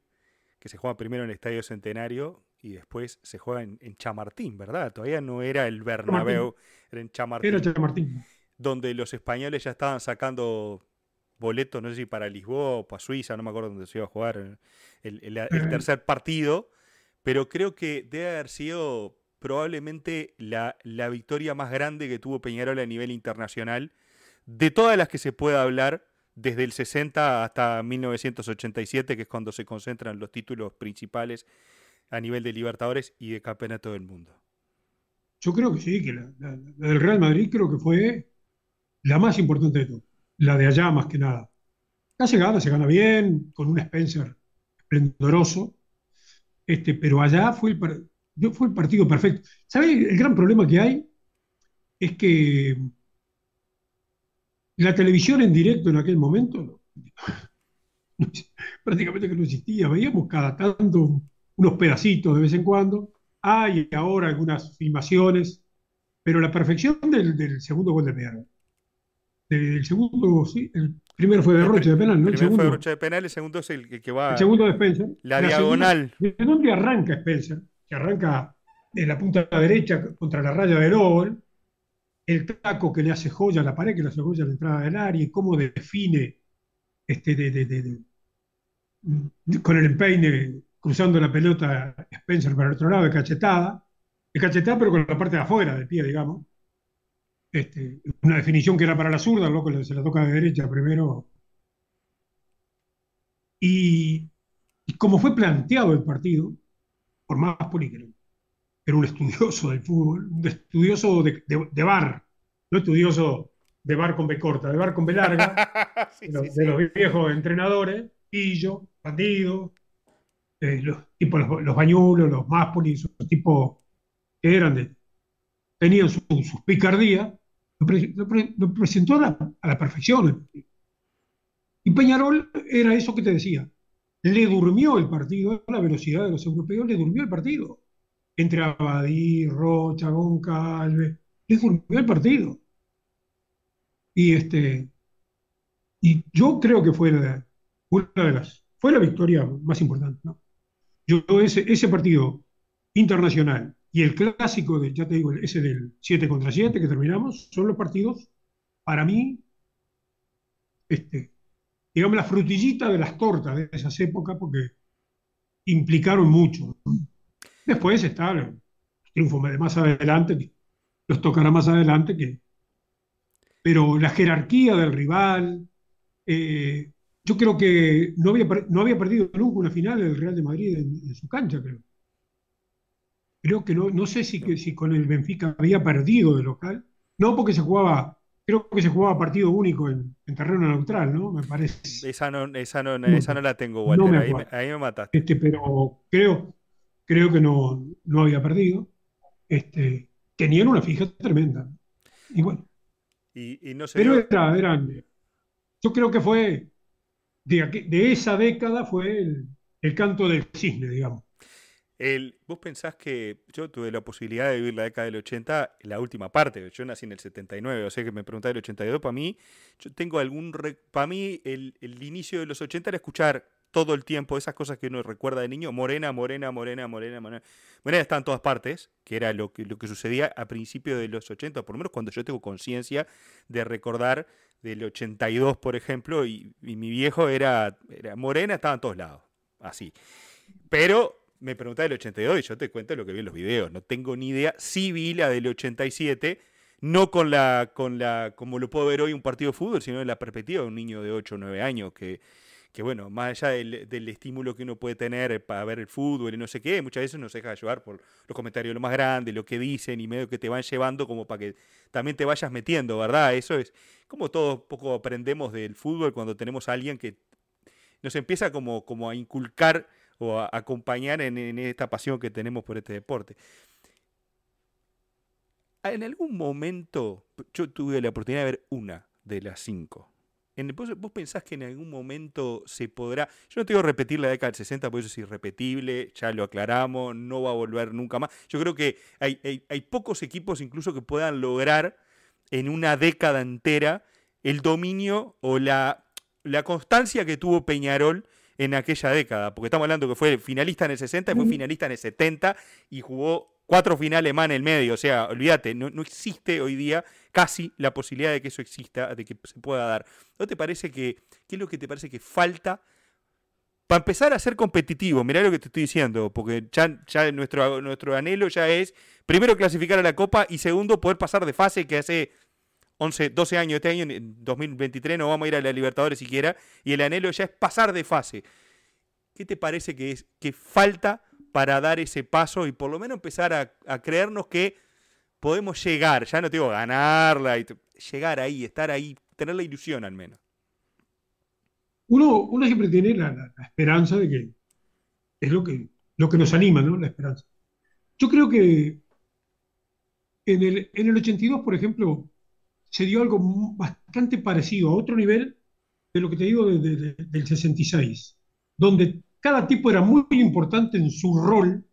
que se juegan primero en el Estadio Centenario y después se juega en, Chamartín, ¿verdad? Todavía no era el Bernabéu, era en Chamartín. Era Chamartín. Donde los españoles ya estaban sacando boletos, no sé si para Lisboa o para Suiza, no me acuerdo dónde se iba a jugar el eh. tercer partido pero creo que debe haber sido probablemente la, victoria más grande que tuvo Peñarol a nivel internacional, de todas las que se pueda hablar, desde el 60 hasta 1987, que es cuando se concentran los títulos principales a nivel de Libertadores y de Campeonato del Mundo. Yo creo que sí, que la, del Real Madrid creo que fue la más importante de todas, la de allá más que nada. Acá se gana, se gana bien, con un Spencer esplendoroso, este, pero allá fue el, fue el partido perfecto. ¿Sabes? El gran problema que hay es que la televisión en directo en aquel momento prácticamente que no existía. Veíamos cada tanto unos pedacitos de vez en cuando. Hay ahora algunas filmaciones, pero la perfección del, segundo gol de Peñarol. Del segundo, sí, el Primero fue Rocha de penal, ¿no? El segundo. fue Rocha de penal, el segundo es el que, va. El segundo de Spencer. La, diagonal. ¿De dónde arranca Spencer? Que arranca de la punta derecha contra la raya del gol, el taco que le hace joya a la pared, que le hace joya a la entrada del área, y cómo define este, de, con el empeine cruzando la pelota Spencer para el otro lado, de cachetada, de cachetada pero con la parte de afuera del pie, digamos. Este, una definición que era para la zurda, loco se la toca de derecha primero. Y, como fue planteado el partido, por más político, era un estudioso del fútbol, un estudioso de, de, bar, no estudioso de bar con B corta, de bar con B larga, (laughs) de, los viejos entrenadores, Pillo, Bandido, eh, los, tipo, los, bañulos, los Máspoli, esos tipos que eran de, tenían sus picardías, lo, presentó a la, perfección. Y Peñarol era eso que te decía, le durmió el partido, a la velocidad de los europeos, le durmió el partido entre Abadí, Rocha, Goncalves, les durmió el partido. Y este y yo creo que fue una de las fue la victoria más importante, ¿no? Yo ese partido internacional y el clásico de, ya te digo, ese del 7 contra 7 que terminamos, son los partidos, para mí, este, digamos, la frutillita de las tortas de esas épocas, porque implicaron mucho. Después está el triunfo de más adelante, los tocará más adelante, que, pero la jerarquía del rival, eh, yo creo que no había, no había perdido nunca una final del Real de Madrid en, su cancha, creo. Creo que no, no sé si, si con el Benfica había perdido de local, no porque se jugaba creo que se jugaba partido único en, terreno neutral, ¿no? Me parece. Esa no, esa no, esa no la tengo, Walter. ahí, me, ahí, me, mataste. Este, pero creo, creo que no, no había perdido. Este, tenían una fija tremenda. Y bueno. Y, no pero era, eran, yo creo que fue, de, de esa década fue el, el canto del cisne, digamos. Vos pensás que yo tuve la posibilidad de vivir la década del 80, la última parte, yo nací en el 79, o sea que me preguntás del 82, para mí, yo tengo algún, para mí el, el, inicio de los 80 era escuchar todo el tiempo, esas cosas que uno recuerda de niño, Morena, Morena, Morena, Morena, Morena. Morena está en todas partes, que era lo que, lo que sucedía a principios de los 80, por lo menos cuando yo tengo conciencia de recordar del 82, por ejemplo, y, mi viejo era, era Morena, estaba en todos lados, así. Pero me preguntaba del 82 y yo te cuento lo que vi en los videos, no tengo ni idea, sí vi la del 87, no con la, con la, como lo puedo ver hoy un partido de fútbol, sino en la perspectiva de un niño de 8 o 9 años que que bueno, más allá del, estímulo que uno puede tener para ver el fútbol y no sé qué, muchas veces nos deja llevar por los comentarios de lo más grande, lo que dicen y medio que te van llevando como para que también te vayas metiendo, ¿verdad? Eso es como todo poco aprendemos del fútbol cuando tenemos a alguien que nos empieza como, como a inculcar o a acompañar en, en esta pasión que tenemos por este deporte. En algún momento, yo tuve la oportunidad de ver una de las cinco ¿Vos, pensás que en algún momento se podrá.? Yo no te digo repetir la década del 60, porque eso es irrepetible, ya lo aclaramos, no va a volver nunca más. Yo creo que hay, pocos equipos incluso que puedan lograr en una década entera el dominio o la constancia que tuvo Peñarol en aquella década, porque estamos hablando que fue finalista en el 60 y fue finalista en el 70 y jugó cuatro finales más en el medio, o sea, olvídate, no, no existe hoy día casi la posibilidad de que eso exista, de que se pueda dar. ¿No te parece que, qué es lo que te parece que falta para empezar a ser competitivo? Mirá lo que te estoy diciendo, porque ya, ya nuestro, nuestro anhelo ya es, primero, clasificar a la Copa y segundo, poder pasar de fase, que hace 11, 12 años este año, en 2023 no vamos a ir a la Libertadores siquiera, y el anhelo ya es pasar de fase. ¿Qué te parece que, es, que falta para dar ese paso y por lo menos empezar a creernos que podemos llegar, ya no te digo ganarla, y llegar ahí, estar ahí, tener la ilusión al menos. Uno, uno siempre tiene la, esperanza de que es lo que, lo que nos anima, ¿no? La esperanza. Yo creo que en el, en el 82, por ejemplo, se dio algo bastante parecido a otro nivel de lo que te digo del 66, donde cada tipo era muy importante en su rol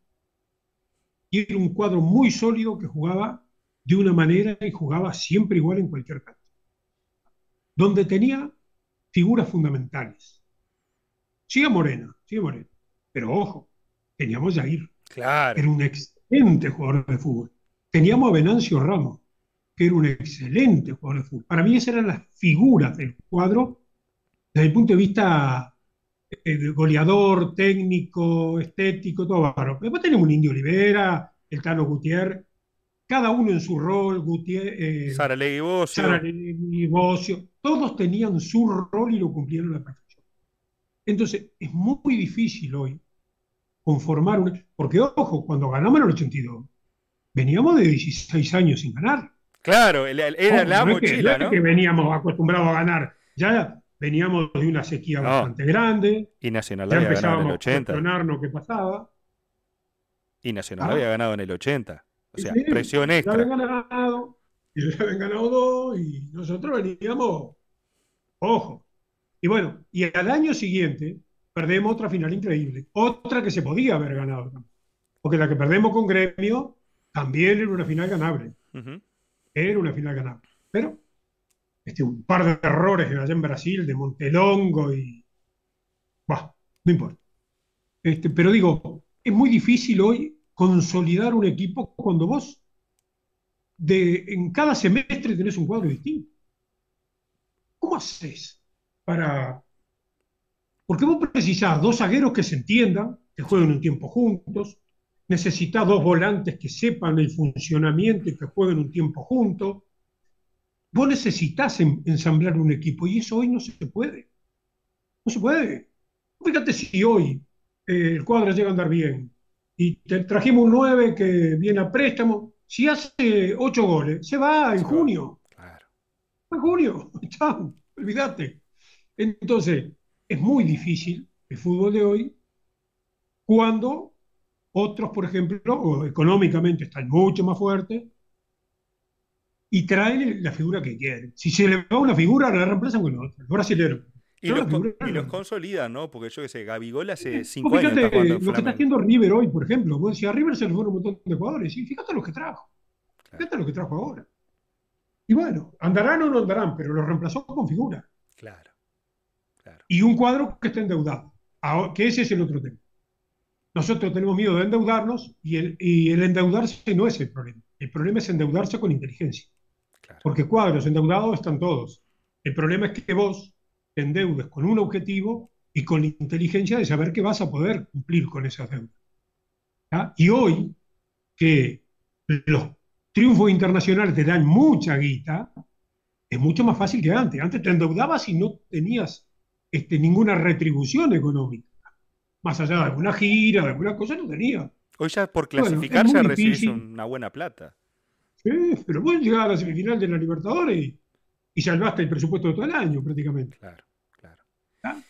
y era un cuadro muy sólido que jugaba de una manera y jugaba siempre igual en cualquier canto. Donde tenía figuras fundamentales. Sigue Morena, sigue Morena. Pero ojo, teníamos Jair. Claro. Era un, ex, excelente jugador de fútbol. Teníamos a Venancio Ramos, que era un excelente jugador de fútbol. Para mí esas eran las figuras del cuadro desde el punto de vista eh, goleador, técnico, estético, todo bárbaro. Después tenemos un Indio Olivera, el Tano Gutiérrez, cada uno en su rol, Gutiérrez, eh, Sara Bocio, todos tenían su rol y lo cumplieron a la perfección. Entonces, es muy difícil hoy conformar un... Porque, ojo, cuando ganamos en el 82, veníamos de 16 años sin ganar. Claro, era la mochila, ¿no? que veníamos acostumbrados a ganar. Ya veníamos de una sequía bastante grande. Y Nacional había ganado en el 80. A qué pasaba. Y Nacional ah. había ganado en el 80. O sea, presión extra. Ya habían ganado, y ya habían ganado dos, y nosotros veníamos, ojo. Y bueno, y al año siguiente perdemos otra final increíble. Otra que se podía haber ganado. Porque la que perdemos con Gremio también era una final ganable. Era una final ganable. Pero este, un par de errores allá en Brasil, de Montelongo y... Bah, no importa. Este, pero digo, es muy difícil hoy consolidar un equipo cuando vos de, en cada semestre tenés un cuadro distinto. ¿Cómo haces para...? Porque vos precisás dos zagueros que se entiendan, que jueguen un tiempo juntos, necesitas dos volantes que sepan el funcionamiento y que jueguen un tiempo juntos, Vos necesitas ensamblar un equipo y eso hoy no se puede. No se puede. Fíjate si hoy eh, el cuadro llega a andar bien y te trajimos un 9 que viene a préstamo, si hace 8 goles, se va en junio. Claro. En junio, (laughs) chao, olvídate. Entonces, es muy difícil el fútbol de hoy cuando otros, por ejemplo, económicamente están mucho más fuertes, y traen la figura que quieren. Si se le va una figura, la reemplazan con otra. Los brasileños. Y, los, consolidan, ¿no? Porque yo qué sé, Gabigol hace cinco años. Fíjate lo que está haciendo River hoy, por ejemplo. Vos decías, a River se le fueron un montón de jugadores. Y fíjate lo que trajo. Fíjate lo que trajo ahora. Y bueno, andarán o no andarán, pero lo reemplazó con figura. Claro. claro. Y un cuadro que está endeudado. que ese es el otro tema. Nosotros tenemos miedo de endeudarnos y el, y el endeudarse no es el problema. El problema es endeudarse con inteligencia. Porque cuadros endeudados están todos. El problema es que vos te endeudes con un objetivo y con la inteligencia de saber que vas a poder cumplir con esa deuda. Y hoy, que los triunfos internacionales te dan mucha guita, es mucho más fácil que antes. Antes te endeudabas y no tenías este, ninguna retribución económica. Más allá de alguna gira, de alguna cosa, no tenía. Hoy ya por clasificarse bueno, recibís una buena plata. Sí, pero vos llegás a la semifinal de la Libertadores y, salvaste el presupuesto de todo el año prácticamente. Claro, claro.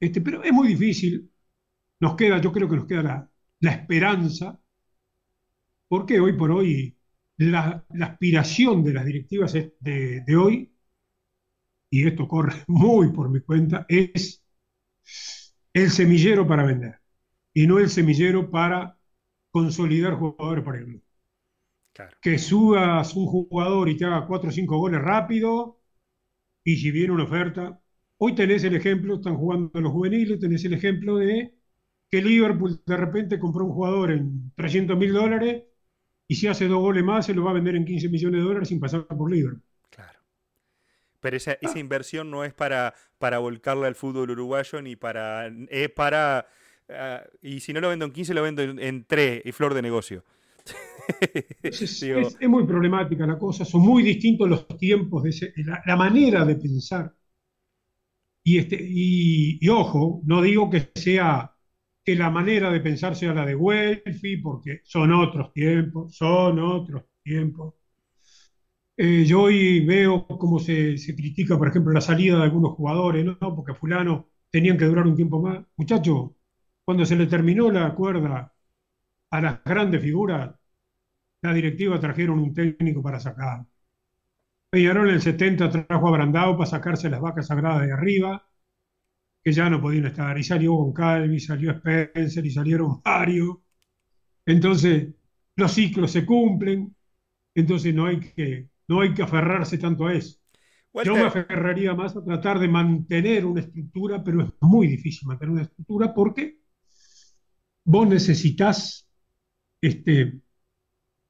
Este, pero es muy difícil. Nos queda, yo creo que nos queda la, esperanza, porque hoy por hoy la, aspiración de las directivas de, de hoy, y esto corre (laughs) muy por mi cuenta, es el semillero para vender y no el semillero para consolidar jugadores para el mundo. Que subas un jugador y te haga 4 o 5 goles rápido y si viene una oferta. Hoy tenés el ejemplo, están jugando los juveniles, tenés el ejemplo de que Liverpool de repente compró un jugador en 300 mil dólares y si hace dos goles más se lo va a vender en 15 millones de dólares sin pasar por Liverpool. Pero esa, esa inversión no es para, para volcarla al fútbol uruguayo ni para... Es para... Ah, y si no lo vendo en 15, lo vendo en, en 3 y flor de negocio. (laughs) Es, muy problemática la cosa, son muy distintos los tiempos, de la, manera de pensar. Y, este, y, ojo, no digo que sea que la manera de pensar sea la de Welfi, porque son otros tiempos, son otros tiempos. Eh, yo hoy veo cómo se, se, critica, por ejemplo, la salida de algunos jugadores, ¿no? porque fulano tenían que durar un tiempo más. Muchachos, cuando se le terminó la cuerda a las grandes figuras, la directiva trajeron un técnico para sacar. Peñarol en el 70 trajo a Brandao para sacarse las vacas sagradas de arriba, que ya no podían estar. Y salió Goncalvi, salió Spencer y salieron varios. Entonces, los ciclos se cumplen, entonces no hay que, no hay que aferrarse tanto a eso. Yo me aferraría más a tratar de mantener una estructura, pero es muy difícil mantener una estructura porque vos necesitas este,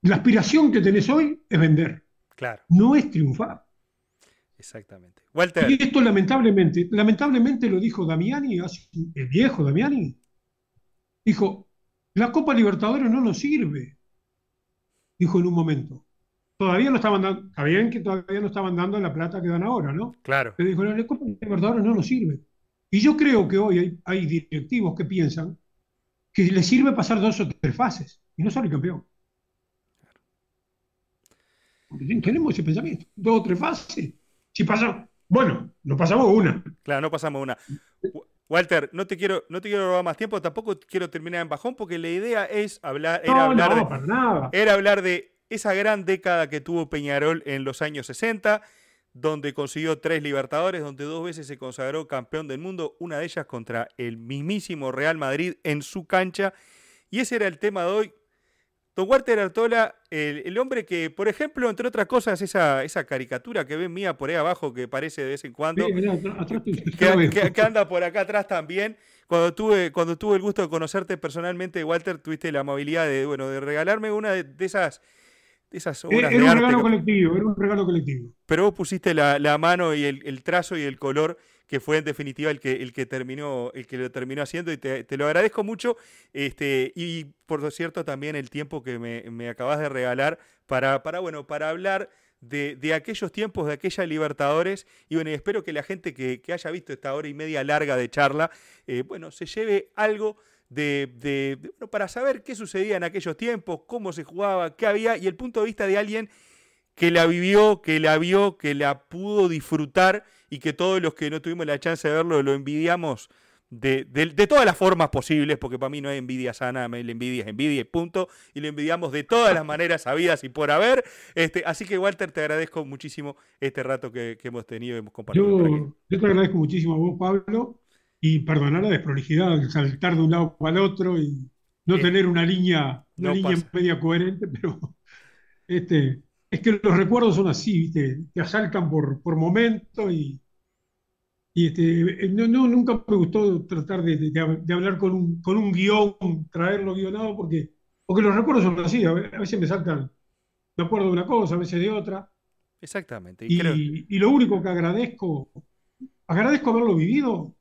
la aspiración que tenés hoy es vender. Claro. No es triunfar. Exactamente. Walter. Y esto lamentablemente, lamentablemente lo dijo Damiani, el viejo Damiani. Dijo, la Copa Libertadores no nos sirve. Dijo en un momento. Todavía no estaban dando, está bien que todavía no estaban dando la plata que dan ahora, ¿no? Claro. Pero dijo, la Copa Libertadores no nos sirve. Y yo creo que hoy hay, hay directivos que piensan que les sirve pasar dos o tres fases y no salir campeón. Tenemos ese pensamiento, dos o tres fases. Si pasa, bueno, no pasamos una. Claro, no pasamos una. Walter, no te quiero, no te quiero robar más tiempo, tampoco quiero terminar en bajón, porque la idea es hablar, era hablar, no, para nada. era hablar de esa gran década que tuvo Peñarol en los años 60, donde consiguió tres Libertadores, donde dos veces se consagró campeón del mundo, una de ellas contra el mismísimo Real Madrid en su cancha. Y ese era el tema de hoy. Don Walter Artola, el, hombre que, por ejemplo, entre otras cosas, esa, esa caricatura que ven mía por ahí abajo, que parece de vez en cuando, que, anda por acá atrás también. Cuando tuve, cuando tuve el gusto de conocerte personalmente, Walter, tuviste la amabilidad de, bueno, de regalarme una de esas esas eh, obras era, un regalo colectivo, era un regalo colectivo. Pero vos pusiste la, mano y el, trazo y el color que fue en definitiva el que, el que terminó, el que lo terminó haciendo, y te, lo agradezco mucho. Este, y por cierto, también el tiempo que me, acabas de regalar para, para, bueno, para hablar de, aquellos tiempos, de aquella Libertadores. Y bueno, espero que la gente que, haya visto esta hora y media larga de charla, eh, bueno, se lleve algo de, bueno, para saber qué sucedía en aquellos tiempos, cómo se jugaba, qué había, y el punto de vista de alguien que la vivió, que la vio, que la pudo disfrutar y que todos los que no tuvimos la chance de verlo lo envidiamos de, todas las formas posibles, porque para mí no hay envidia sana, la envidia es envidia y punto, y lo envidiamos de todas las maneras sabidas y por haber. Este, así que Walter, te agradezco muchísimo este rato que, hemos tenido y hemos compartido. Yo, yo te agradezco muchísimo a vos, Pablo, y perdonar la desprolijidad, saltar de un lado para el otro y no tener una línea, una línea media coherente, pero este, es que los recuerdos son así, ¿viste? te asalcan por, por momentos y, y este, no, nunca me gustó tratar de, hablar con un, con un guion, traerlo guionado, porque, porque los recuerdos son así, a veces me saltan, me acuerdo de una cosa, a veces de otra. Exactamente. Y, y lo único que agradezco, agradezco haberlo vivido,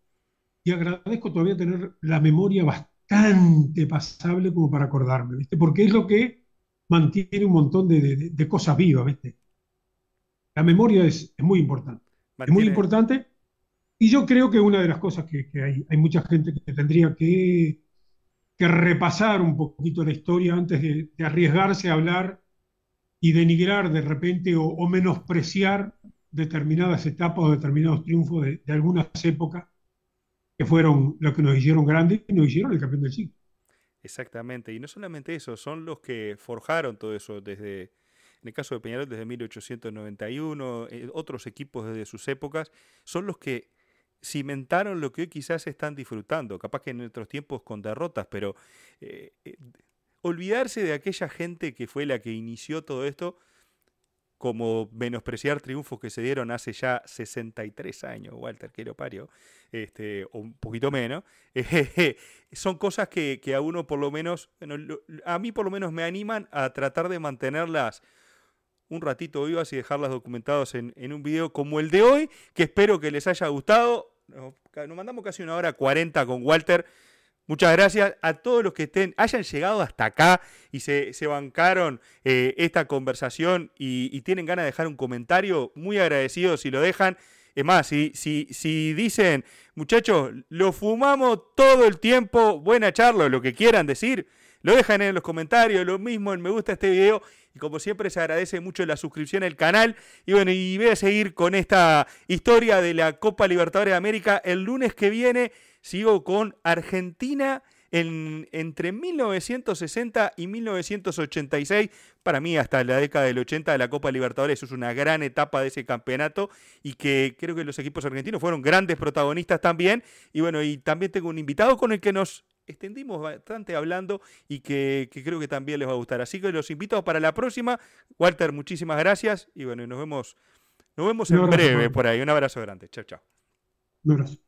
y agradezco todavía tener la memoria bastante pasable como para acordarme, ¿viste? Porque es lo que mantiene un montón de, cosas vivas, ¿viste? La memoria es, muy importante. Es muy importante. Y yo creo que una de las cosas que, hay, hay mucha gente que tendría que, que repasar un poquito la historia antes de, arriesgarse a hablar y denigrar de repente o, menospreciar determinadas etapas o determinados triunfos de, de algunas épocas que fueron los que nos hicieron grandes y nos hicieron el campeón del siglo. Exactamente, y no solamente eso, son los que forjaron todo eso desde, en el caso de Peñarol desde 1891, eh, otros equipos desde sus épocas, son los que cimentaron lo que hoy quizás están disfrutando, capaz que en otros tiempos con derrotas, pero eh, eh, olvidarse de aquella gente que fue la que inició todo esto, como menospreciar triunfos que se dieron hace ya 63 años, Walter, que lo parió, este, o un poquito menos, (laughs) son cosas que, a uno por lo menos, a mí por lo menos me animan a tratar de mantenerlas un ratito vivas y dejarlas documentadas en, un video como el de hoy, que espero que les haya gustado. Nos mandamos casi una hora 40 con Walter. Muchas gracias a todos los que estén, hayan llegado hasta acá y se, bancaron eh, esta conversación y, tienen ganas de dejar un comentario. Muy agradecidos si lo dejan. Es más, si, si, si dicen, muchachos, lo fumamos todo el tiempo, buena charla, lo que quieran decir, lo dejan en los comentarios, lo mismo en me gusta este video. Y como siempre se agradece mucho la suscripción al canal. Y bueno, y voy a seguir con esta historia de la Copa Libertadores de América el lunes que viene. Sigo con Argentina en, entre 1960 y 1986. Para mí, hasta la década del 80 de la Copa Libertadores, es una gran etapa de ese campeonato y que creo que los equipos argentinos fueron grandes protagonistas también. Y bueno, y también tengo un invitado con el que nos extendimos bastante hablando y que, que, creo que también les va a gustar. Así que los invito para la próxima. Walter, muchísimas gracias y bueno, nos vemos, nos vemos en breve por ahí. Un abrazo grande. Chao, chao. Un abrazo.